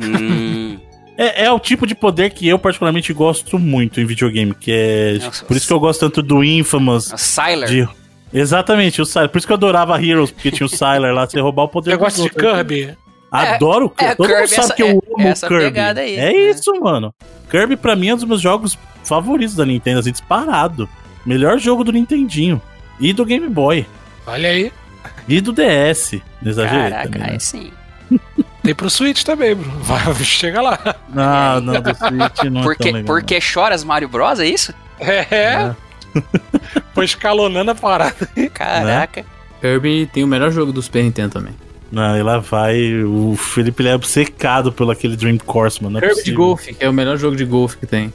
hum.
É, é o tipo de poder que eu particularmente gosto muito em videogame, que é.
Nossa,
por isso que eu gosto tanto do Infamous.
A Sylar.
De... Exatamente, o Sylar. Por isso que eu adorava Heroes, porque tinha o Sylar lá, você roubar o poder
Eu gosto de. Kirby.
Adoro o Kirby.
é,
Todo mundo
Kirby,
sabe
essa-
que eu
é-
amo
essa
o Kirby.
aí,
é
né?
isso, mano. Kirby pra mim é um dos meus jogos favoritos da Nintendo, assim, disparado. Melhor jogo do Nintendinho. E do Game Boy.
Olha aí.
E do DS. Não exagerei
Caraca,
também, né?
aí sim.
Tem pro Switch também, Bruno. Vai, chega lá.
Não, não, do Switch não é
Porque,
tão legal.
porque choras Mario Bros, é isso?
É. Foi escalonando a parada.
Caraca.
Kirby tem o melhor jogo do Super Nintendo também.
Não, e lá vai. O Felipe ele é obcecado pelo aquele Dream Course, mano. não é
Kirby de
possível.
golfe, que é o melhor jogo de golfe que tem.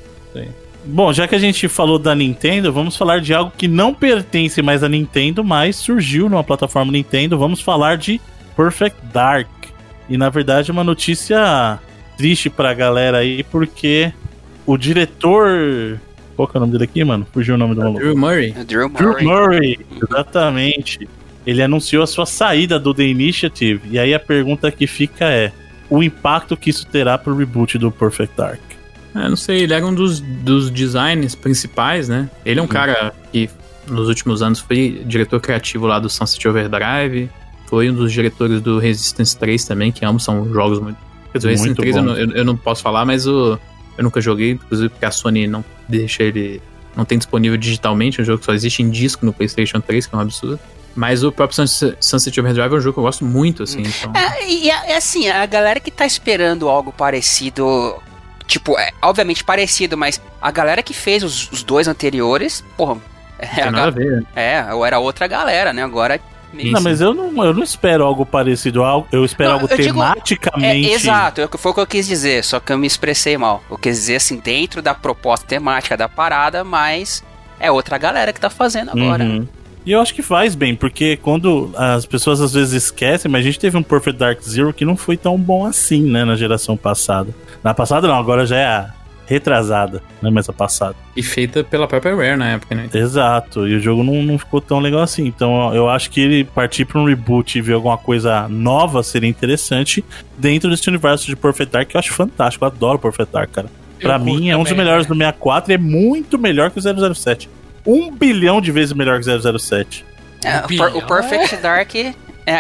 Bom, já que a gente falou da Nintendo, vamos falar de algo que não pertence mais à Nintendo, mas surgiu numa plataforma Nintendo. Vamos falar de Perfect Dark. E na verdade é uma notícia triste pra galera aí, porque o diretor Qual que é o nome dele aqui, mano? Fugiu o nome do maluco.
Drew Murray.
Drew
Drew
Murray.
Murray, exatamente. Ele anunciou a sua saída do The Initiative. E aí a pergunta que fica é: o impacto que isso terá pro reboot do Perfect Dark?
É, não sei, ele era um dos, dos designs principais, né? Ele é um cara que nos últimos anos foi diretor criativo lá do Sunset Overdrive, foi um dos diretores do Resistance 3 também, que ambos são jogos muito. Quer dizer, o Resistance
Muito
3 eu
bom.
não, eu, eu não posso falar, mas o, eu nunca joguei, inclusive porque a Sony não deixa ele. não tem disponível digitalmente, é um jogo que só existe em disco no PlayStation 3, que é um absurdo. Mas o próprio Sunset Sunset Overdrive é um jogo que eu gosto muito, assim. Então,
É, e é, é assim, a galera que tá esperando algo parecido. Tipo, é obviamente parecido, mas a galera que fez os, os dois anteriores, porra. É,
não
a
nada a ver.
é, ou era outra galera, né? Agora.
Sim,
não,
sim.
mas eu não, eu não espero algo parecido. Eu espero
Não,
algo
eu digo- É,
tematicamente.
exato, eu- foi o que eu quis dizer, só que eu me expressei mal. Eu quis dizer assim, dentro da proposta temática da parada, mas é outra galera que tá fazendo agora.
Uhum. E eu acho que faz bem, porque quando as pessoas às vezes esquecem, mas a gente teve um Perfect Dark Zero que não foi tão bom assim, né, na geração passada. Na passada não, agora já é a retrasada, não é mais a passada.
E feita pela própria Rare na época, né?
Exato, e o jogo não, não ficou tão legal assim. Então eu acho que ele partir pra um reboot e ver alguma coisa nova seria interessante dentro desse universo de Perfect Dark, que eu acho fantástico. Eu adoro Perfect Dark, cara. Pra
Eu
mim é um dos melhores
né?
do 64 e é muito melhor que o 007. Um bilhão de vezes melhor que o 007.
É, o,
bilhão.
Per- o Perfect Dark é,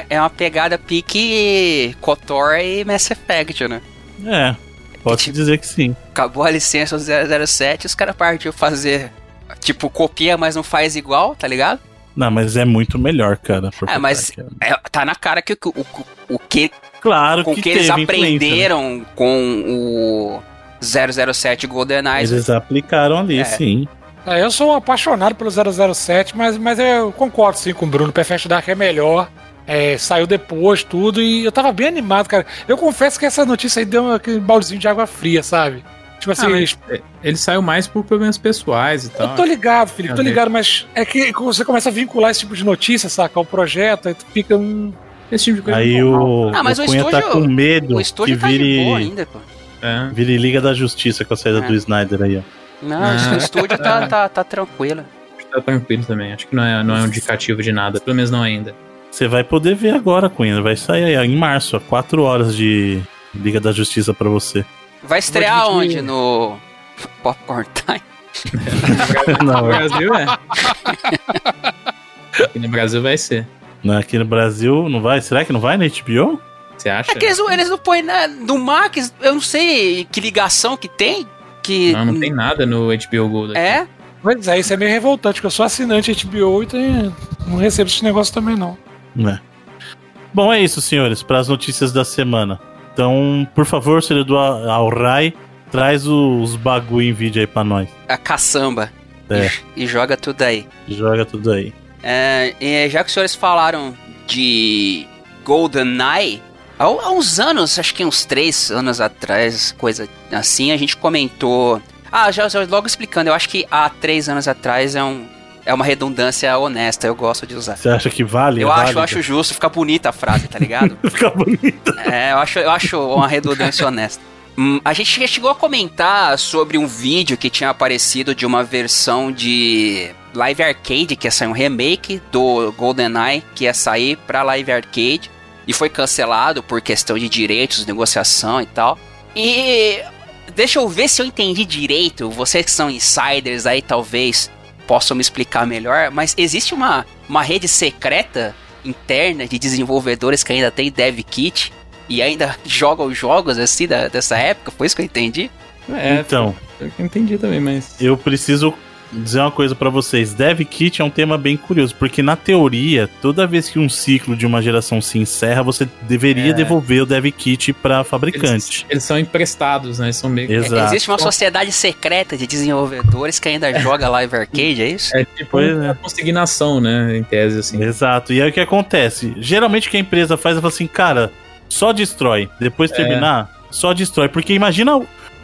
é uma pegada pique KOTOR e Mass Effect, né?
É, pode
tipo-
dizer que sim.
Acabou a licença do 007, os caras partiu fazer. Tipo, copia, mas não faz igual, tá ligado?
Não, mas é muito melhor, cara. Perfect
É, mas
Dark.
é, tá na cara que o, o, o que,
Claro
com
que,
que eles
né?
aprenderam com o 007 GoldenEye.
Eles aplicaram ali,
É.
sim.
É, eu sou um apaixonado pelo 007, mas, mas eu concordo sim com o Bruno. Perfect Dark é melhor. é, saiu depois, tudo, e eu tava bem animado, cara. Eu confesso que essa notícia aí deu um- aquele baldezinho de água fria, sabe? Tipo assim,
Ah, mas ele saiu mais por problemas pessoais e tal.
eu tô ligado, Felipe, tô ligado, mas é que quando você começa a vincular esse tipo de notícia, saca, ao projeto, aí tu fica um.
Esse tipo de coisa
Aí o,
Ah, mas
o
o
Cunha tá com medo
O
que
tá de boa
vire,
ainda, pô.
É.
vire Liga da Justiça com a saída
É.
do Snyder aí, ó.
Não,
Ah.
o estúdio tá, tá, tá tranquilo.
Tá tranquilo também. Acho que não é, não é um indicativo de nada. Pelo menos não ainda.
Você vai poder ver agora, Cunha. Vai sair aí ó, em março, ó, 4 horas de Liga da Justiça pra você.
Vai estrear onde? No Popcorn Time?
Não,
No Brasil é. Aqui no Brasil vai ser.
não, aqui no Brasil não vai? Será que não vai na HBO?
Você acha?
É que eles, eles não põem na, no Max, eu não sei que ligação que tem. Que
Não, não tem nada no HBO Gold. aqui.
É?
Pois é, isso é meio revoltante, porque eu sou assinante HBO e tem- não recebo esse negócio também, não.
Né. Bom, é isso, senhores, para as notícias da semana. Então, por favor, senhor do Alrai, traz os bagulho em vídeo aí pra nós.
A caçamba.
É.
E, e joga tudo aí.
Joga tudo aí.
É, e já que os senhores falaram de GoldenEye, há, há uns anos, acho que uns três anos atrás, coisa assim, a gente comentou. Ah, já, já logo explicando, eu acho que há três anos atrás é, um, é uma redundância honesta, eu gosto de usar.
Você acha que vale?
Eu
É
acho, eu acho justo, fica bonita a frase, tá ligado?
Fica bonito.
É, eu acho, eu acho uma redundância honesta. Hum, a gente chegou a comentar sobre um vídeo que tinha aparecido de uma versão de Live Arcade, que ia sair um remake do GoldenEye, que ia sair pra Live Arcade, e foi cancelado por questão de direitos, negociação e tal. E deixa eu ver se eu entendi direito, vocês que são insiders aí talvez possam me explicar melhor, mas existe uma, uma rede secreta interna de desenvolvedores que ainda tem dev kit e ainda jogam jogos assim da, dessa época, foi isso que eu entendi?
É,
Então,
eu entendi também, mas.
eu preciso dizer uma coisa pra vocês. Dev Kit é um tema bem curioso, porque na teoria, toda vez que um ciclo de uma geração se encerra, você deveria
É.
devolver o Dev Kit pra
Eles,
fabricante.
eles são emprestados, né? Eles são meio.
Exato.
Existe uma sociedade secreta de desenvolvedores que ainda joga Live Arcade, é isso?
É tipo
Pois
uma
é.
consignação, né? Em tese, assim.
Exato. E aí o que acontece? Geralmente o que a empresa faz é falar assim, cara, só destrói. Depois
É.
terminar, só destrói. Porque imagina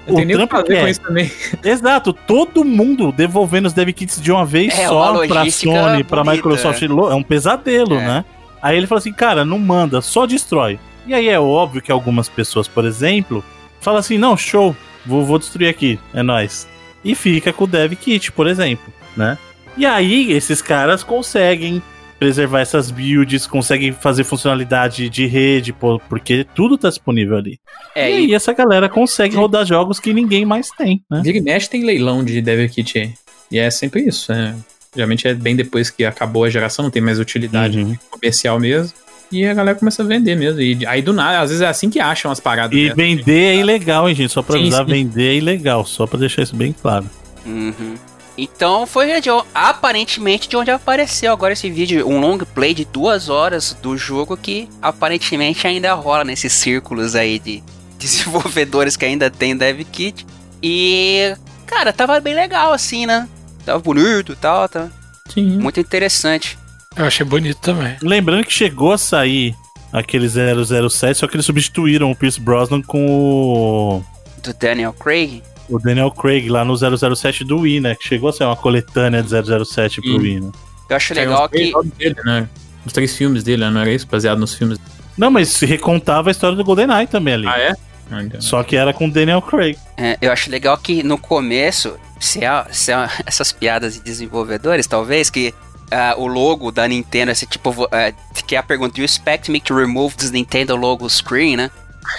o,
Não
o
o que
que
com
é.
isso também.
Exato, todo mundo devolvendo os dev kits de uma vez
É,
só
uma
pra Sony, pra
bonita,
Microsoft. É um pesadelo,
É.
né? Aí ele fala assim, cara, não manda, só destrói. E aí é óbvio que algumas pessoas, por exemplo, falam assim, não, show, vou, vou destruir aqui, é nóis. e fica com o Dev Kit, por exemplo, né? E aí esses caras conseguem preservar essas builds, conseguem fazer funcionalidade de rede, pô, porque tudo tá disponível ali.
É,
e
e
essa galera consegue rodar jogos que ninguém mais tem, né?
Vira e mexe tem leilão de Devil Kit aí. E é sempre isso. É. Geralmente é bem depois que acabou a geração, não tem mais utilidade
Uhum.
comercial mesmo. E a galera começa a vender mesmo. E aí do nada, às vezes é assim que acham as paradas.
E
dessas.
vender é ilegal, hein, gente? Só pra
Sim,
avisar,
sim.
vender é ilegal, só pra deixar isso bem claro.
Uhum. Então foi de, aparentemente de onde apareceu agora esse vídeo, um long play de duas horas do jogo que aparentemente ainda rola nesses círculos aí de desenvolvedores que ainda tem Dev Kit. E, cara, tava bem legal assim, né? Tava bonito e tal, tá
Sim.
muito interessante.
Eu achei bonito também.
Lembrando que chegou a sair aquele 007, só que eles substituíram o Pierce Brosnan com o,
Do Daniel Craig.
O Daniel Craig lá no 007 do Wii, né? Que chegou a ser uma coletânea de 007 pro
Sim.
Wii, né?
Eu acho legal que.
dele, né? Os três filmes dele, né? não era isso? Baseado nos filmes.
Não, mas se recontava a história do GoldenEye também ali.
Ah, é? Ah.
Só que era com o Daniel Craig.
É, eu acho legal que no começo, se é, se é essas piadas de desenvolvedores, talvez, que ah, o logo da Nintendo, esse tipo, ah, que é a pergunta, do you expect me to remove this Nintendo logo screen, né?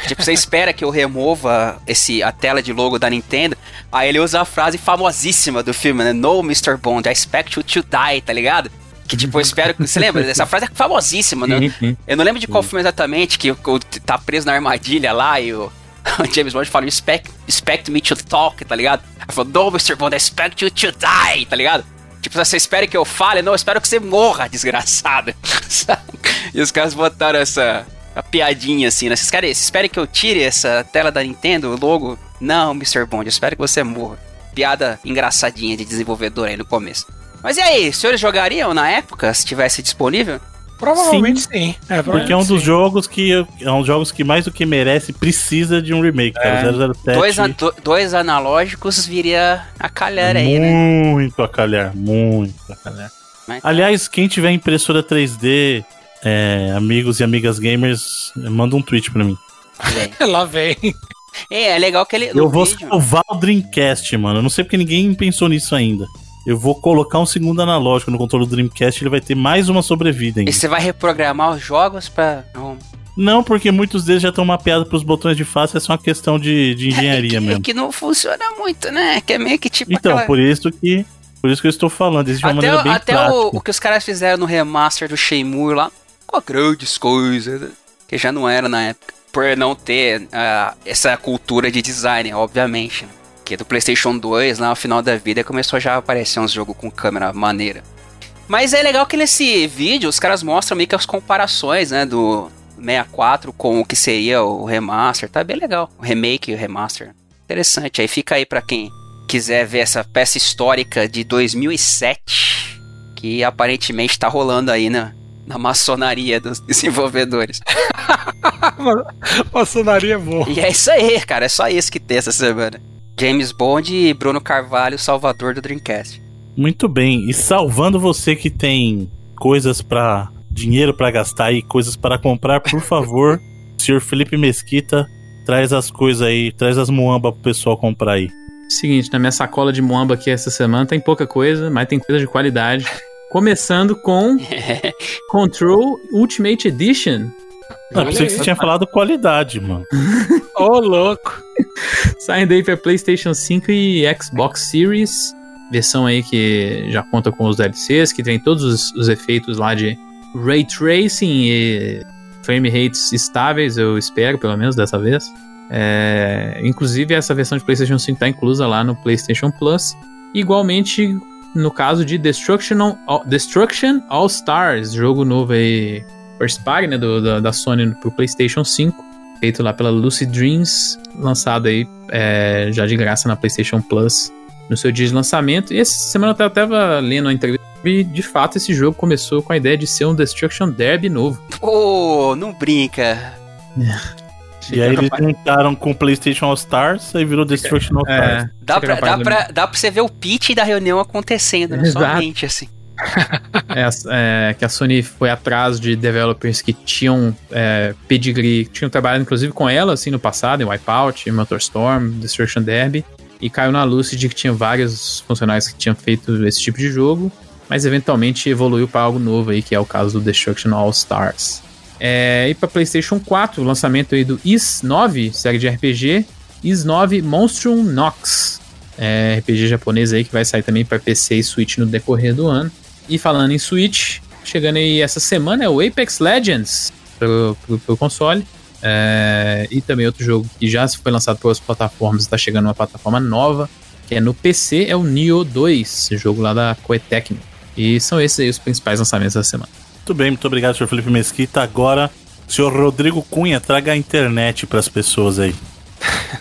Tipo, você espera que eu remova esse, a tela de logo da Nintendo? Aí ele usa a frase famosíssima do filme, né? No, Mr. Bond, I expect you to die, tá ligado? Que tipo, eu espero que. Você lembra? Essa frase é famosíssima, né? Eu não lembro de qual filme exatamente, que tá preso na armadilha lá e o, o James Bond fala, expect, expect me to talk, tá ligado? Aí falou, no, Mr. Bond, I expect you to die, tá ligado? Tipo, você espera que eu fale? Não, eu espero que você morra, desgraçado. E os caras botaram essa a piadinha assim, né? Vocês querem, vocês esperem que eu tire essa tela da Nintendo, o logo? Não, Mr. Bond, eu espero que você morra. Piada engraçadinha de desenvolvedor aí no começo. Mas e aí, os senhores jogariam na época, se tivesse disponível?
Provavelmente sim. É,
Porque é um dos jogos que é um dos jogos que mais do que merece precisa de um remake, cara. 007.
Dois, a- do- dois analógicos viria a calhar aí, né?
muito a calhar, muito a calhar.
Mas-
Aliás, quem tiver impressora 3D, é, amigos e amigas gamers, manda um tweet pra mim.
É.
Lá vem.
É, é legal que ele.
Eu vou
vídeo-
salvar o Dreamcast, mano. Eu não sei porque ninguém pensou nisso ainda. Eu vou colocar um segundo analógico no controle do Dreamcast, ele vai ter mais uma sobrevida ainda.
E você vai reprogramar os jogos pra. Não.
Porque muitos deles já estão mapeados pros botões de face, é só uma questão de, de engenharia
é que,
mesmo.
que não funciona muito, né? Que é meio que tipo.
Então,
aquela-
por isso que. Por isso que eu estou falando, existe de uma
Até,
maneira
o-
bem
até o, o que os caras fizeram no remaster do Shenmue lá, com grandes coisas, né? que já não era na época. Por não ter ah, essa cultura de design, obviamente. né? Que do PlayStation 2, lá no final da vida, começou já a aparecer uns jogos com câmera maneira. Mas é legal que nesse vídeo os caras mostram meio que as comparações, né, do 64 com o que seria o remaster. Tá bem legal. O remake e o remaster. Interessante. Aí fica aí pra quem quiser ver essa peça histórica de 2007, que aparentemente tá rolando aí na, na maçonaria dos desenvolvedores.
Maçonaria é bom.
E é isso aí, cara. É só isso que tem essa semana. James Bond e Bruno Carvalho, salvador do Dreamcast.
Muito bem. E salvando você que tem coisas pra. dinheiro pra gastar e coisas para comprar, por favor, senhor Felipe Mesquita, traz as coisas aí, traz as muamba pro pessoal comprar aí.
Seguinte, na minha sacola de Moamba aqui essa semana tem pouca coisa, mas tem coisa de qualidade. Começando com Control Ultimate Edition.
Não,
Olha
pensei que você tinha falado qualidade, mano.
Ô, louco.
Saindo aí para PlayStation 5 e Xbox Series. Versão aí que já conta com os DLCs, que tem todos os, os efeitos lá de Ray Tracing e frame rates estáveis, eu espero, pelo menos dessa vez. É, inclusive, essa versão de PlayStation 5 está inclusa lá no PlayStation Plus. Igualmente, no caso de Destruction, All- Destruction All Stars, jogo novo aí, First Party, né, do, da, da Sony pro PlayStation 5, feito lá pela Lucid Dreams, lançado aí é, já de graça na PlayStation Plus no seu dia de lançamento. E essa semana eu tava lendo uma entrevista e de fato esse jogo começou com a ideia de ser um Destruction Derby novo.
Pô, não brinca.
E aí eles juntaram com o PlayStation All Stars e virou Destruction All Stars.
É,
Dá pra, dá,
de
pra, dá pra você ver o pitch da reunião acontecendo na sua
Exato.
mente, assim.
É, é, que a Sony foi atrás de developers que tinham é, pedigree, que tinham trabalhado inclusive com ela assim no passado, em Wipeout, em Motorstorm, Destruction Derby, E caiu na luz de que tinha vários funcionários que tinham feito esse tipo de jogo, mas eventualmente evoluiu para algo novo aí, que é o caso do Destruction All Stars. É, e para PlayStation 4, o lançamento aí do Is 9, série de RPG, Is 9 Monstrum Nox, é, RPG japonês aí que vai sair também para PC e Switch no decorrer do ano. E falando em Switch, chegando aí essa semana é o Apex Legends pro, pro, pro console. É, e também outro jogo que já foi lançado outras plataformas, está chegando uma plataforma nova, que é no PC, é o Nioh 2, jogo lá da Koei Tecmo. E são esses aí os principais lançamentos da semana.
Muito bem, muito obrigado, senhor Felipe Mesquita. Agora, senhor Rodrigo Cunha, traga a internet para as pessoas aí.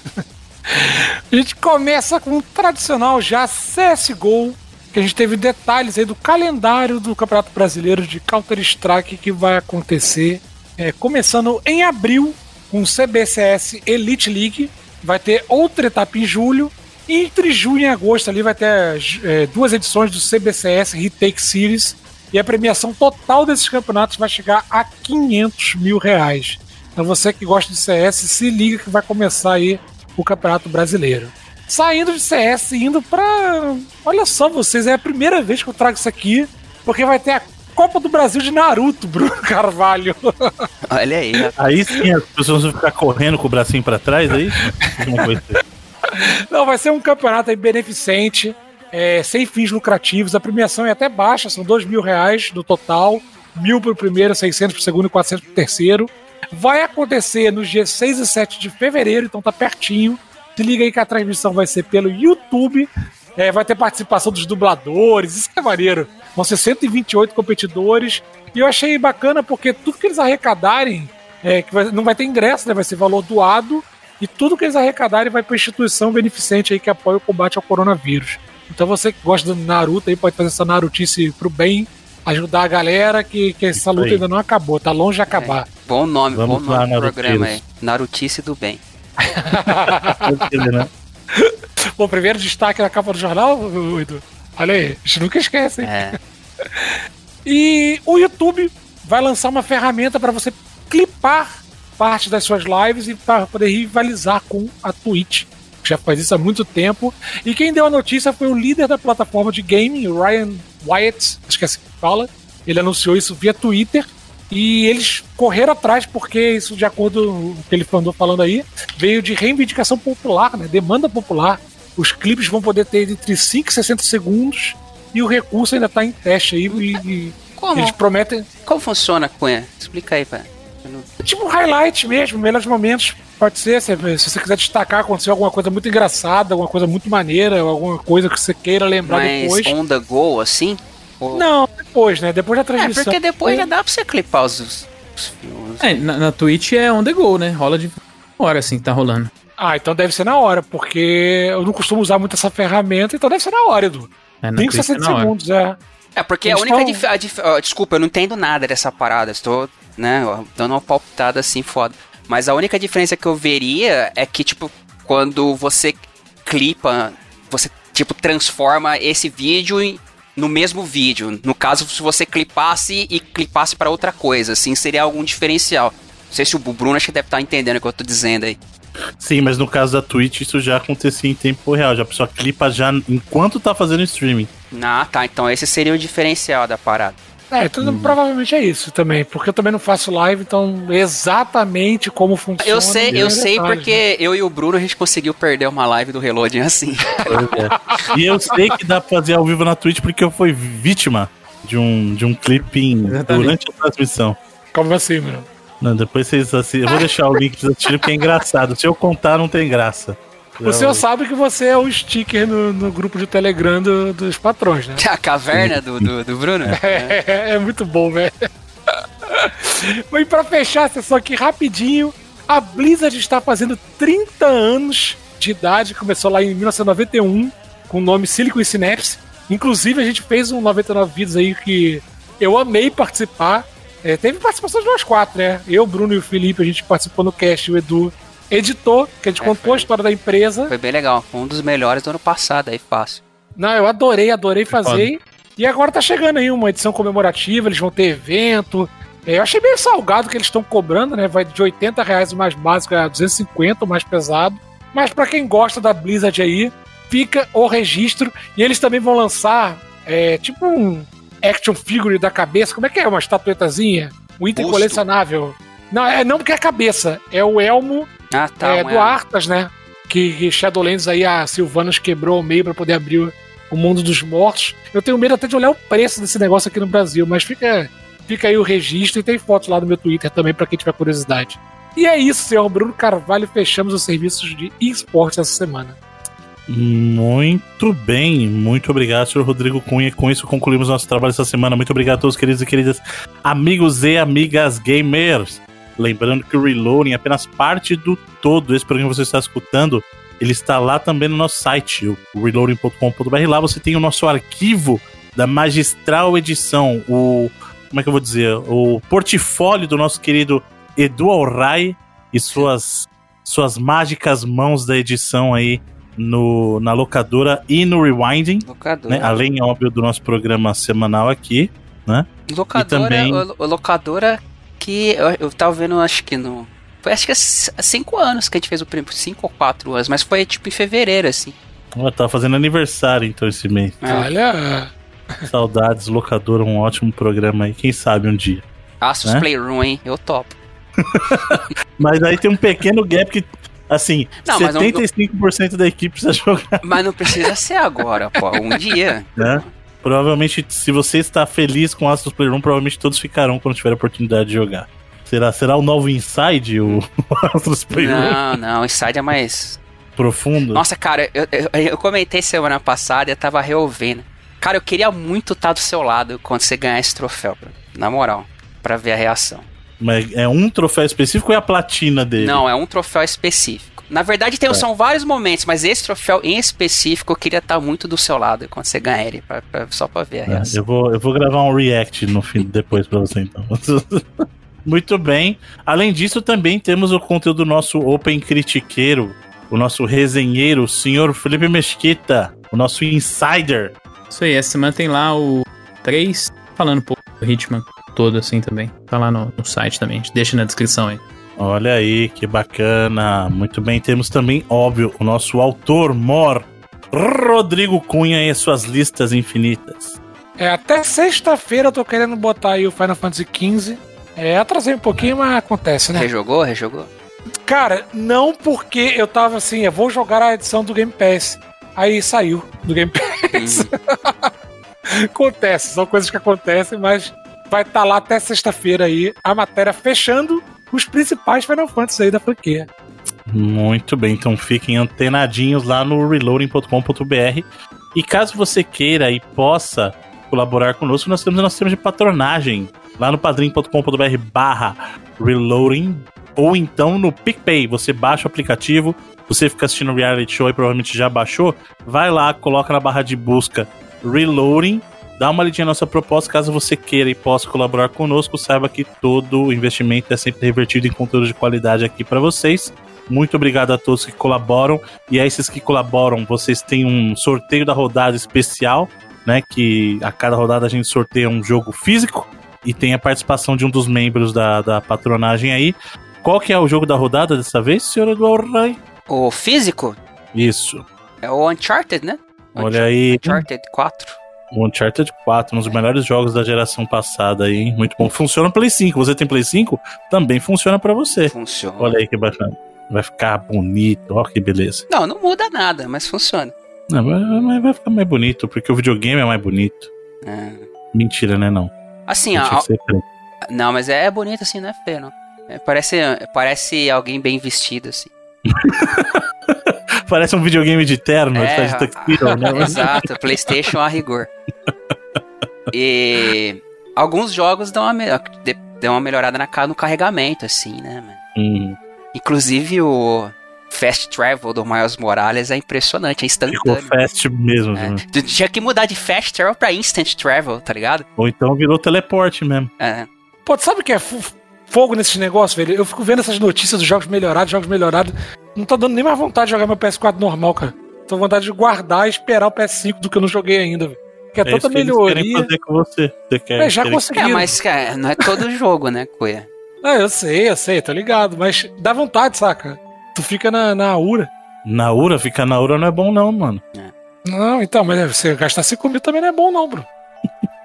a gente começa com o tradicional já CSGO, que a gente teve detalhes aí do calendário do Campeonato Brasileiro de Counter-Strike que vai acontecer é, começando em abril com o CBCS Elite League. Vai ter outra etapa em julho. E entre junho e agosto ali vai ter é, duas edições do CBCS Retake Series. E a premiação total desses campeonatos vai chegar a 500 mil reais. Então você que gosta de CS, se liga que vai começar aí o Campeonato Brasileiro. Saindo de CS, indo pra. Olha só vocês, é a primeira vez que eu trago isso aqui, porque vai ter a Copa do Brasil de Naruto, Bruno Carvalho.
Olha aí. Né?
Aí sim as pessoas vão ficar correndo com o bracinho pra trás, aí?
Não, vai ser um campeonato aí beneficente, é, sem fins lucrativos. A premiação é até baixa, são dois mil reais no total. Mil pro primeiro, 600 pro segundo e 400 pro terceiro. Vai acontecer nos dias 6 e 7 de fevereiro, então tá pertinho. Se liga aí que a transmissão vai ser pelo YouTube. É, vai ter participação dos dubladores, isso é maneiro. Vão ser 128 competidores. E eu achei bacana porque tudo que eles arrecadarem, é, que vai, não vai ter ingresso, né? Vai ser valor doado. E tudo que eles arrecadarem vai para instituição beneficente aí que apoia o combate ao coronavírus. Então você que gosta do Naruto aí pode fazer essa Narutice pro bem, ajudar a galera que, que essa luta ainda não acabou, tá longe de acabar. É,
bom nome, Vamos bom nome do programa aí. Narutice do bem.
Bom, primeiro destaque na capa do jornal, Edu. Olha aí, a gente nunca esquece, hein? É. e o YouTube vai lançar uma ferramenta para você clipar parte das suas lives e para poder rivalizar com a Twitch. Já faz isso há muito tempo. E quem deu a notícia foi o líder da plataforma de gaming, o Ryan Wyatt, acho que é assim que fala. Ele anunciou isso via Twitter. E eles correram atrás, porque isso, de acordo com o que ele andou falando aí, veio de reivindicação popular, né? demanda popular. Os clipes vão poder ter entre 5 e 60 segundos e o recurso ainda está em teste aí. E,
Como?
Eles prometem.
Como funciona, Cunha? Explica aí, pai.
Tipo highlight mesmo, melhores momentos. Pode ser, se, se, você quiser destacar, aconteceu alguma coisa muito engraçada, alguma coisa muito maneira, alguma coisa que você queira lembrar
Mas
depois.
on the go, assim?
Ou... Não, depois, né? Depois da transmissão.
É, porque depois já dá pra você clipar os, os filmes.
É, na, na Twitch é on the go, né? Rola de hora assim que tá rolando.
Ah, então deve ser na hora, porque eu não costumo usar muito essa ferramenta, então deve ser na hora, Edu. É, 5, 60 é segundos, é.
É, porque Eles a única dif dif Desculpa, eu não entendo nada dessa parada. Estou, né, dando uma palpitada assim foda. Mas a única diferença que eu veria é que, tipo, quando você clipa, você, tipo, transforma esse vídeo em, no mesmo vídeo. No caso, se você clipasse e clipasse para outra coisa, assim, seria algum diferencial. Não sei se o Bruno acho que deve estar entendendo o que eu tô dizendo aí.
Sim, mas no caso da Twitch isso já acontecia em tempo real. Já a pessoa clipa já enquanto tá fazendo streaming.
Ah, tá. Então esse seria o diferencial da parada.
É, tudo hum. provavelmente é isso também, porque eu também não faço live, então exatamente como funciona.
Eu sei, eu sei porque né? eu e o Bruno a gente conseguiu perder uma live do Reloading assim.
É. E eu sei que dá pra fazer ao vivo na Twitch porque eu fui vítima de um, de um clipping durante a transmissão.
Como assim, meu?
Não, depois vocês assistem. Eu vou deixar o link pra vocês assistirem porque é engraçado. Se eu contar, não tem graça.
O senhor sabe que você é o sticker no, no grupo de Telegram do, dos patrões, né?
A caverna do, do, do Bruno?
É, é, é muito bom, velho. e pra fechar a sessão aqui rapidinho, a Blizzard está fazendo 30 anos de idade, começou lá em 1991, com o nome Silicon Synapse. Inclusive, a gente fez um 99 vídeos aí que eu amei participar. É, teve participação de nós quatro, né? Eu, Bruno e o Felipe, a gente participou no cast, o Edu editor, que a gente é, contou foi, a história da empresa.
Foi bem legal, foi um dos melhores do ano passado, aí fácil.
Não, eu adorei, adorei fazer. E agora tá chegando aí uma edição comemorativa, eles vão ter evento. É, eu achei bem salgado que eles estão cobrando, né? Vai de 80 reais o mais básico a 250, o mais pesado. Mas para quem gosta da Blizzard aí, fica o registro. E eles também vão lançar, é, tipo um action figure da cabeça. Como é que é? Uma estatuetazinha? Um item
Busto.
colecionável. Não, é não porque é a cabeça. É o elmo
Ah, tá.
é, do Arthas, né? Que, que Shadowlands aí a Sylvanas quebrou ao meio pra poder abrir o, o mundo dos mortos. Eu tenho medo até de olhar o preço desse negócio aqui no Brasil, mas fica, fica aí o registro e tem fotos lá no meu Twitter também pra quem tiver curiosidade. E é isso, senhor Bruno Carvalho. Fechamos os serviços de esportes essa semana.
Muito bem, muito obrigado, senhor Rodrigo Cunha. Com isso concluímos nosso trabalho essa semana. Muito obrigado a todos, queridos e queridas amigos e amigas gamers. Lembrando que o Reloading é apenas parte do todo. Esse programa que você está escutando, ele está lá também no nosso site, o reloading.com.br. Lá você tem o nosso arquivo da magistral edição, o como é que eu vou dizer, o portfólio do nosso querido Edu Alray e suas suas mágicas mãos da edição aí no, na locadora e no Rewinding,
Locadora.
né? Além, óbvio, do nosso programa semanal aqui.
Locadora,
E também-
locadora que eu, eu tava vendo, acho que no. Foi acho que há c- há cinco anos que a gente fez o primeiro. Cinco ou quatro anos, mas foi tipo em fevereiro, assim.
Ó, tá fazendo aniversário então esse mês.
É.
Olha,
Saudades, locadora, um ótimo programa aí. Quem sabe um dia.
Asus
Né?
Playroom, hein? Eu topo.
Mas aí tem um pequeno gap que, assim,
Não, mas não-
75% da equipe precisa jogar,
Mas não precisa ser agora, pô. Um dia.
né? Provavelmente, se você está feliz com Astros Playroom, provavelmente todos ficarão quando tiver a oportunidade de jogar. Será, será o novo Inside, o Astros Playroom
Não, não, Inside é mais.
profundo?
Nossa, cara, eu, eu, eu comentei semana passada e eu tava reouvindo. Cara, eu queria muito estar do seu lado quando você ganhar esse troféu, na moral, pra ver a reação.
Mas é um troféu específico ou é a platina dele?
Não, é um troféu específico. Na verdade, tem,
Tá.
são vários momentos, mas esse troféu em específico eu queria estar muito do seu lado quando você ganhar ele, pra- pra- só pra ver a
É,
reação.
eu, vou, eu vou gravar um react no fim depois pra você então. Muito bem. Além disso, também temos o conteúdo do nosso Open Critiqueiro, o nosso resenheiro, o senhor Felipe Mesquita, o nosso insider.
Isso aí, essa semana tem lá o 3 falando um pouco do Hitman todo assim também. Tá lá no, no site também, a gente deixa na descrição aí.
Olha aí, que bacana. Muito bem, temos também, óbvio, o nosso autor mor, Rodrigo Cunha e as suas listas infinitas.
é, até sexta-feira eu tô querendo botar aí o Final Fantasy XV. É, atrasei um pouquinho, mas acontece, né?
Rejogou? Rejogou?
Cara, não porque eu tava assim, eu vou jogar a edição do Game Pass. Aí saiu do Game Pass.
Hum,
Acontece, são coisas que acontecem, mas vai estar lá até sexta-feira aí a matéria fechando os principais Final Fantasy aí da franquia.
Muito bem, então fiquem antenadinhos lá no reloading.com.br. E caso você queira e possa colaborar conosco, nós temos nosso sistema de patronagem lá no padrim.com.br barra reloading ou então no PicPay. Você baixa o aplicativo, você fica assistindo o reality show e provavelmente já baixou, vai lá, coloca na barra de busca reloading, dá uma lidinha na nossa proposta, caso você queira e possa colaborar conosco, saiba que todo o investimento é sempre revertido em conteúdo de qualidade aqui para vocês. Muito obrigado a todos que colaboram. E a esses que colaboram, vocês têm um sorteio da rodada especial, né? Que a cada rodada a gente sorteia um jogo físico e tem a participação de um dos membros da, da patronagem aí. Qual que é o jogo da rodada dessa vez, senhor Eduardo Rai?
O físico
Isso.
é o Uncharted, né?
Olha aí,
Uncharted 4.
O Uncharted 4, um dos melhores jogos da geração passada aí, hein? Muito bom. Funciona Play 5. Você tem Play 5? Também funciona pra você.
Funciona.
Olha aí que bacana. Vai ficar bonito, ó que beleza.
Não, não muda nada, mas funciona.
Não, mas- vai ficar mais bonito, porque o videogame é mais bonito.
É.
Mentira, né? Não.
Assim, a- não, mas é bonito assim, não é feio, não. É, parece, parece alguém bem vestido, assim.
Parece um videogame de terno,
É,
tá de tuxedo, né?
Exato, PlayStation a rigor. E alguns jogos dão uma, dão uma melhorada na, no carregamento, assim, né? mano?
Hum,
Inclusive o Fast Travel do Miles Morales é impressionante, é
ficou
instantâneo.
fast mesmo.
É.
né?
Tu Tinha que mudar de Fast Travel pra Instant Travel, tá ligado?
Ou então virou teleporte mesmo.
É.
Pô, tu sabe o que é fogo nesses negócios, velho? Eu fico vendo essas notícias dos jogos melhorados, jogos melhorados. Não tô dando nem mais vontade de jogar meu PS4 normal, cara. Tô com vontade de guardar e esperar o PS5 do que eu não joguei ainda, velho. Que é,
É
tanta
que eles querem
melhoria.
fazer com você. Você quer,
É, já
quer-
conseguiram.
É, mas cara, não é todo jogo, né, Coia?
Ah, eu sei, eu sei, tô ligado. Mas dá vontade, saca? Tu fica na, na aura.
Na URA, ficar na URA não é bom não, mano.
É.
Não, então, mas você gastar 5 mil também não é bom, não, Bruno.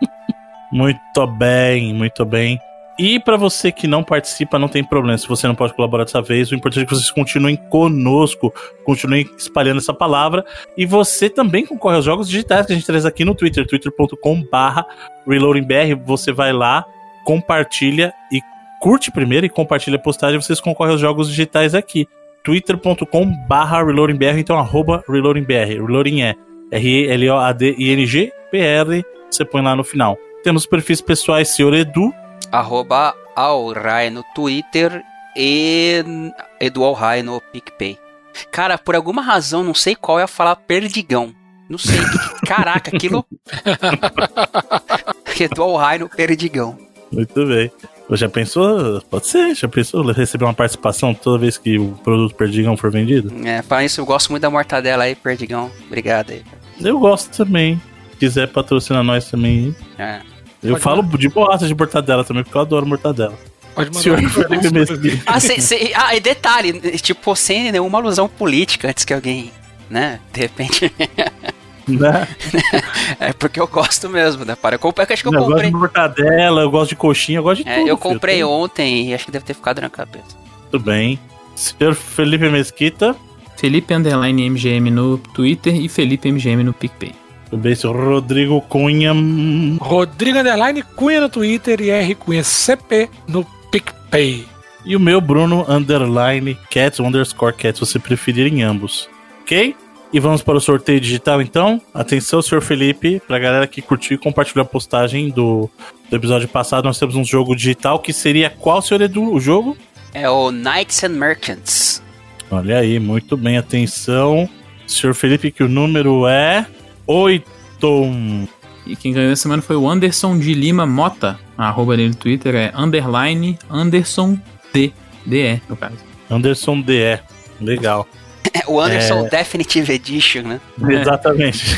Muito bem, muito bem. E para você que não participa, não tem problema. Se você não pode colaborar dessa vez, o importante é que vocês continuem conosco, continuem espalhando essa palavra. E você também concorre aos jogos digitais que a gente traz aqui no Twitter, twitter.com/barra reloadingbr. Você vai lá, compartilha e curte primeiro e compartilha a postagem. Vocês concorrem aos jogos digitais aqui. twitter.com/barra reloadingbr. Então, arroba reloadingbr. Reloading é R-E-L-O-A-D-I-N-G-B-R. Você põe lá no final. Temos perfis pessoais, senhor Edu
arroba no Twitter e Edu Alrai no PicPay. Cara, por alguma razão, não sei qual, eu ia falar perdigão. Não sei. Caraca, aquilo. Edu Alrai no perdigão.
Muito bem. Já pensou? Pode ser, já pensou receber uma participação toda vez que o produto Perdigão for vendido?
É, para isso eu gosto muito da mortadela aí, Perdigão. Obrigado aí.
Eu gosto também. Se quiser patrocinar nós também.
É.
Eu Pode falo mandar. de boaça de mortadela também, porque eu adoro mortadela.
Pode mandar. Senhor
Felipe ah, cê, cê, ah, e detalhe, tipo, sem nenhuma alusão política antes que alguém, né, de repente... Né? é porque eu gosto mesmo, né? Para eu comprei, acho que eu,
eu
comprei.
Eu gosto de mortadela, eu gosto de coxinha, eu gosto de é, tudo.
Eu comprei filho. ontem e acho que deve ter ficado na cabeça.
Tudo bem. Senhor Felipe Mesquita.
Felipe Underline MGM no Twitter e Felipe MGM no PicPay.
Tudo bem, seu Rodrigo Cunha.
Rodrigo Underline Cunha no Twitter e R Cunha CP no PicPay.
E o meu Bruno Underline Cats underscore Cats, você preferir em ambos. Ok? E vamos para o sorteio digital então. Atenção, senhor Felipe, para a galera que curtiu e compartilhou a postagem do, do episódio passado, nós temos um jogo digital que seria qual, senhor Edu, o jogo?
É o Knights and Merchants.
Olha aí, muito bem, atenção. Senhor Felipe, que o número é 8.
E quem ganhou essa semana foi o Anderson de Lima Mota. A arroba dele no Twitter é underline Anderson D. DE, no caso.
Anderson DE. Legal.
o Anderson é... Definitive Edition, né?
Exatamente.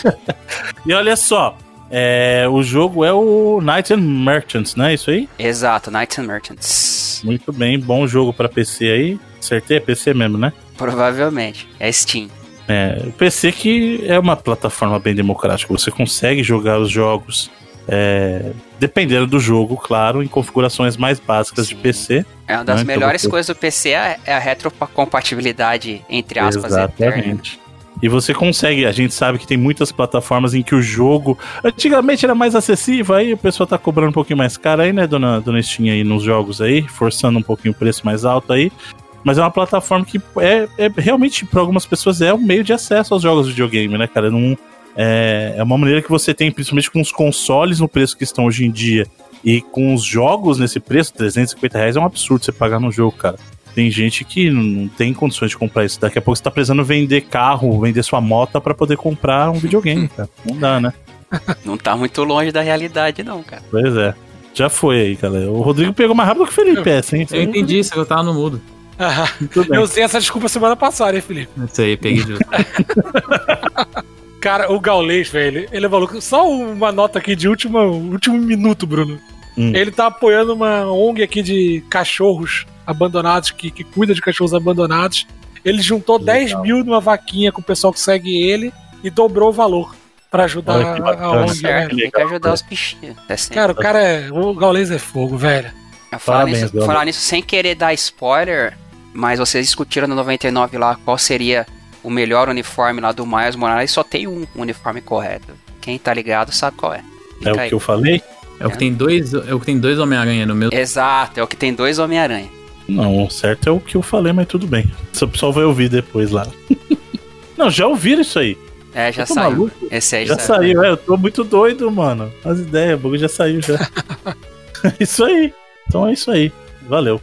e olha só, é, o jogo é o Knights and Merchants, não é isso aí?
Exato, Knights and Merchants.
Muito bem, bom jogo para PC aí. Acertei, é PC mesmo, né?
Provavelmente, é Steam.
É, o PC que é uma plataforma bem democrática, você consegue jogar os jogos é, dependendo do jogo, claro, em configurações mais básicas de PC.
É uma das né? Então melhores então, coisas do PC é, é a retrocompatibilidade, entre aspas, Exatamente. Eterna.
E você consegue, a gente sabe que tem muitas plataformas em que o jogo. Antigamente era mais acessível, aí o pessoal tá cobrando um pouquinho mais caro aí, né, dona, dona Steam aí nos jogos aí, forçando um pouquinho o preço mais alto aí. Mas é uma plataforma que é, é realmente, para algumas pessoas, é um meio de acesso aos jogos de videogame, né, cara? Não, é, é uma maneira que você tem, principalmente com os consoles no preço que estão hoje em dia e com os jogos nesse preço, 350 reais é um absurdo você pagar no jogo, cara. Tem gente que não tem condições de comprar isso. Daqui a pouco você tá precisando vender carro, vender sua moto para poder comprar um videogame, cara. Não dá, né?
Não tá muito longe da realidade, não, cara.
Pois é. Já foi aí, cara. O Rodrigo pegou mais rápido que o Felipe, essa, hein?
Eu entendi, você eu tava no mudo.
Ah, eu usei essa desculpa semana passada, hein, Felipe?
Isso aí, peguei de
Cara, o Gaulês, velho, ele é maluco. Só uma nota aqui de última, último minuto, Bruno. Hum. Ele tá apoiando uma ONG aqui de cachorros abandonados, que, que cuida de cachorros abandonados. Ele juntou Legal. 10 mil numa vaquinha com o pessoal que segue ele e dobrou o valor para ajudar a ONG.
Certo, tem que ajudar os bichinhos.
É cara, o cara é. O Gaulês é fogo, velho.
Falar, nisso, falar nisso sem querer dar spoiler, mas vocês discutiram no 99 lá qual seria o melhor uniforme lá do Miles Morales, só tem um uniforme correto. Quem tá ligado sabe qual é.
Fica é o aí. que eu falei?
É o que tem dois, é o que tem dois Homem-Aranha no meu.
Exato, é o que tem dois Homem-Aranha.
Não, o certo é o que eu falei, mas tudo bem. O pessoal vai ouvir depois lá. Não, já ouviram isso aí.
É, já saiu. Maluco. Esse aí
já, já saiu. É, eu tô muito doido, mano. As ideias, o bagulho já saiu já. isso aí. Então é isso aí. Valeu.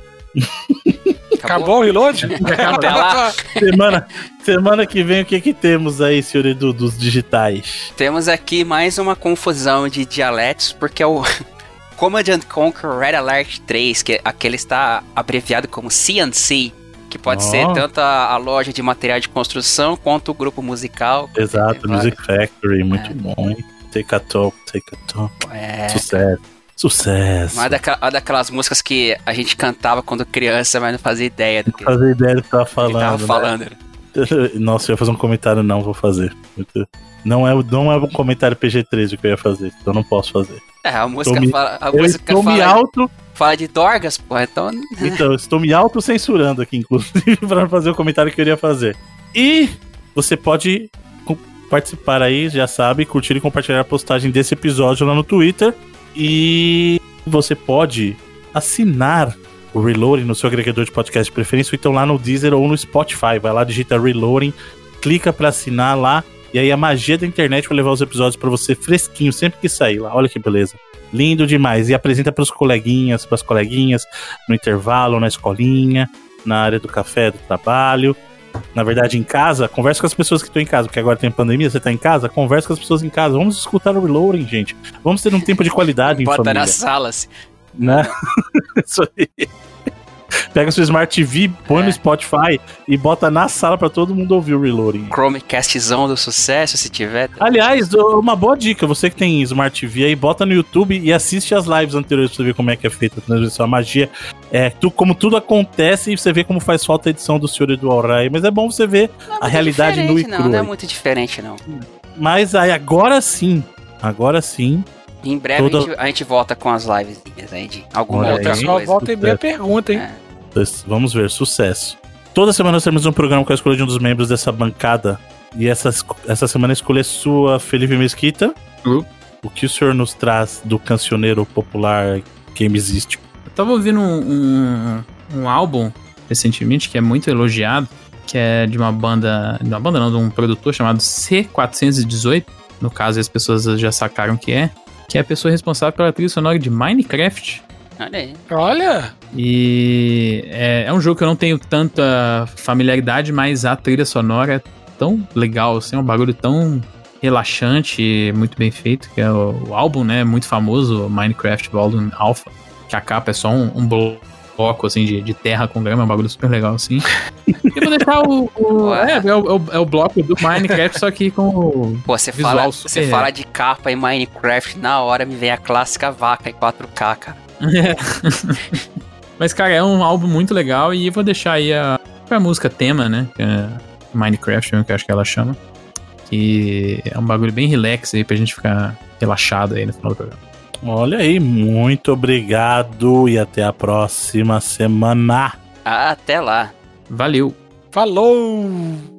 Acabou, o reload?
Até lá.
Semana, semana que vem, o que que temos aí, senhor Edu, dos digitais?
Temos aqui mais uma confusão de dialetos, porque é o Command Conquer Red Alert 3, que aquele está abreviado como CNC, que pode oh. ser tanto a, a, loja de material de construção quanto o grupo musical.
Exato, Music Factory, muito é. bom, hein? Take a talk, take a talk. É. Sucesso. Sucesso.
Uma, daquela, uma daquelas músicas que a gente cantava quando criança, mas não fazia ideia do que.
Não fazia ideia do que tava falando. Que
tava
né?
falando.
Nossa, eu ia fazer um comentário, não vou fazer. Não é, não é um comentário PG-13 que eu ia fazer, então não posso fazer.
É, a música
me-
fala. A música
estou me
fala,
auto.
fala de Dorgas, pô, então.
Então, eu estou me auto-censurando aqui, inclusive, para fazer o comentário que eu iria fazer. E você pode participar aí, já sabe, curtir e compartilhar a postagem desse episódio lá no Twitter. E você pode assinar o Reloading no seu agregador de podcast de preferência, ou então lá no Deezer ou no Spotify. Vai lá, digita Reloading, clica para assinar lá. E aí a magia da internet vai levar os episódios para você fresquinho sempre que sair lá. Olha que beleza. Lindo demais. E apresenta pros coleguinhas, pras coleguinhas, no intervalo, na escolinha, na área do café, do trabalho. Na verdade, em casa, conversa com as pessoas que estão em casa, porque agora tem pandemia, você tá em casa, conversa com as pessoas em casa. Vamos escutar o Reloading, gente. Vamos ter um tempo de qualidade em
Bota
família.
na sala, assim.
Né? Isso aí. Pega sua Smart TV, põe
É.
no Spotify e bota na sala pra todo mundo ouvir o Reloading.
Chromecastzão do sucesso, se tiver.
Aliás, uma boa dica, você que tem Smart TV aí, bota no YouTube e assiste as lives anteriores pra você ver como é que é feita a transmissão. A magia é tu, como tudo acontece e você vê como faz falta a edição do Senhor do Alray. Mas é bom você ver
Não é
a realidade nua e
diferente, Não,
crua.
não é muito diferente, não.
Mas aí agora sim, agora sim,
Em breve
Toda-
a, gente, a gente volta com as lives aí de alguma
Olha
outra
aí.
Só
coisa.
volta e meia pergunta, hein?
É.
Vamos ver, sucesso. Toda semana nós temos um programa com a escolha de um dos membros dessa bancada. E essa, essa semana a escolha é sua, Felipe Mesquita.
Uh.
O que o senhor nos traz do cancioneiro popular gamesístico?
Eu tava ouvindo um, um, um álbum recentemente que é muito elogiado, que é de uma banda. De uma banda não, de um produtor chamado C418. No caso, as pessoas já sacaram que é. Que é a pessoa responsável pela trilha sonora de Minecraft.
Olha aí.
Olha,
E é, é um jogo que eu não tenho tanta familiaridade, mas a trilha sonora é tão legal, assim, é um bagulho tão relaxante, muito bem feito, que é o, o álbum, né, muito famoso, Minecraft Volume Alpha, que a capa é só um, um bloco, assim, de, de terra com grama, é um bagulho super legal, assim. E eu vou deixar o... o- é, é o, é o- é o bloco do Minecraft, só que com o...
Pô, você fala,
super-
você fala de capa em Minecraft, na hora me vem a clássica vaca em 4K, cara.
Mas, cara, é um álbum muito legal e eu vou deixar aí a, a música tema, né? Que é Minecraft, que eu acho que ela chama. Que é um bagulho bem relax aí pra gente ficar relaxado aí no final do programa.
Olha aí, muito obrigado e até a próxima semana.
Até lá.
Valeu!
falou!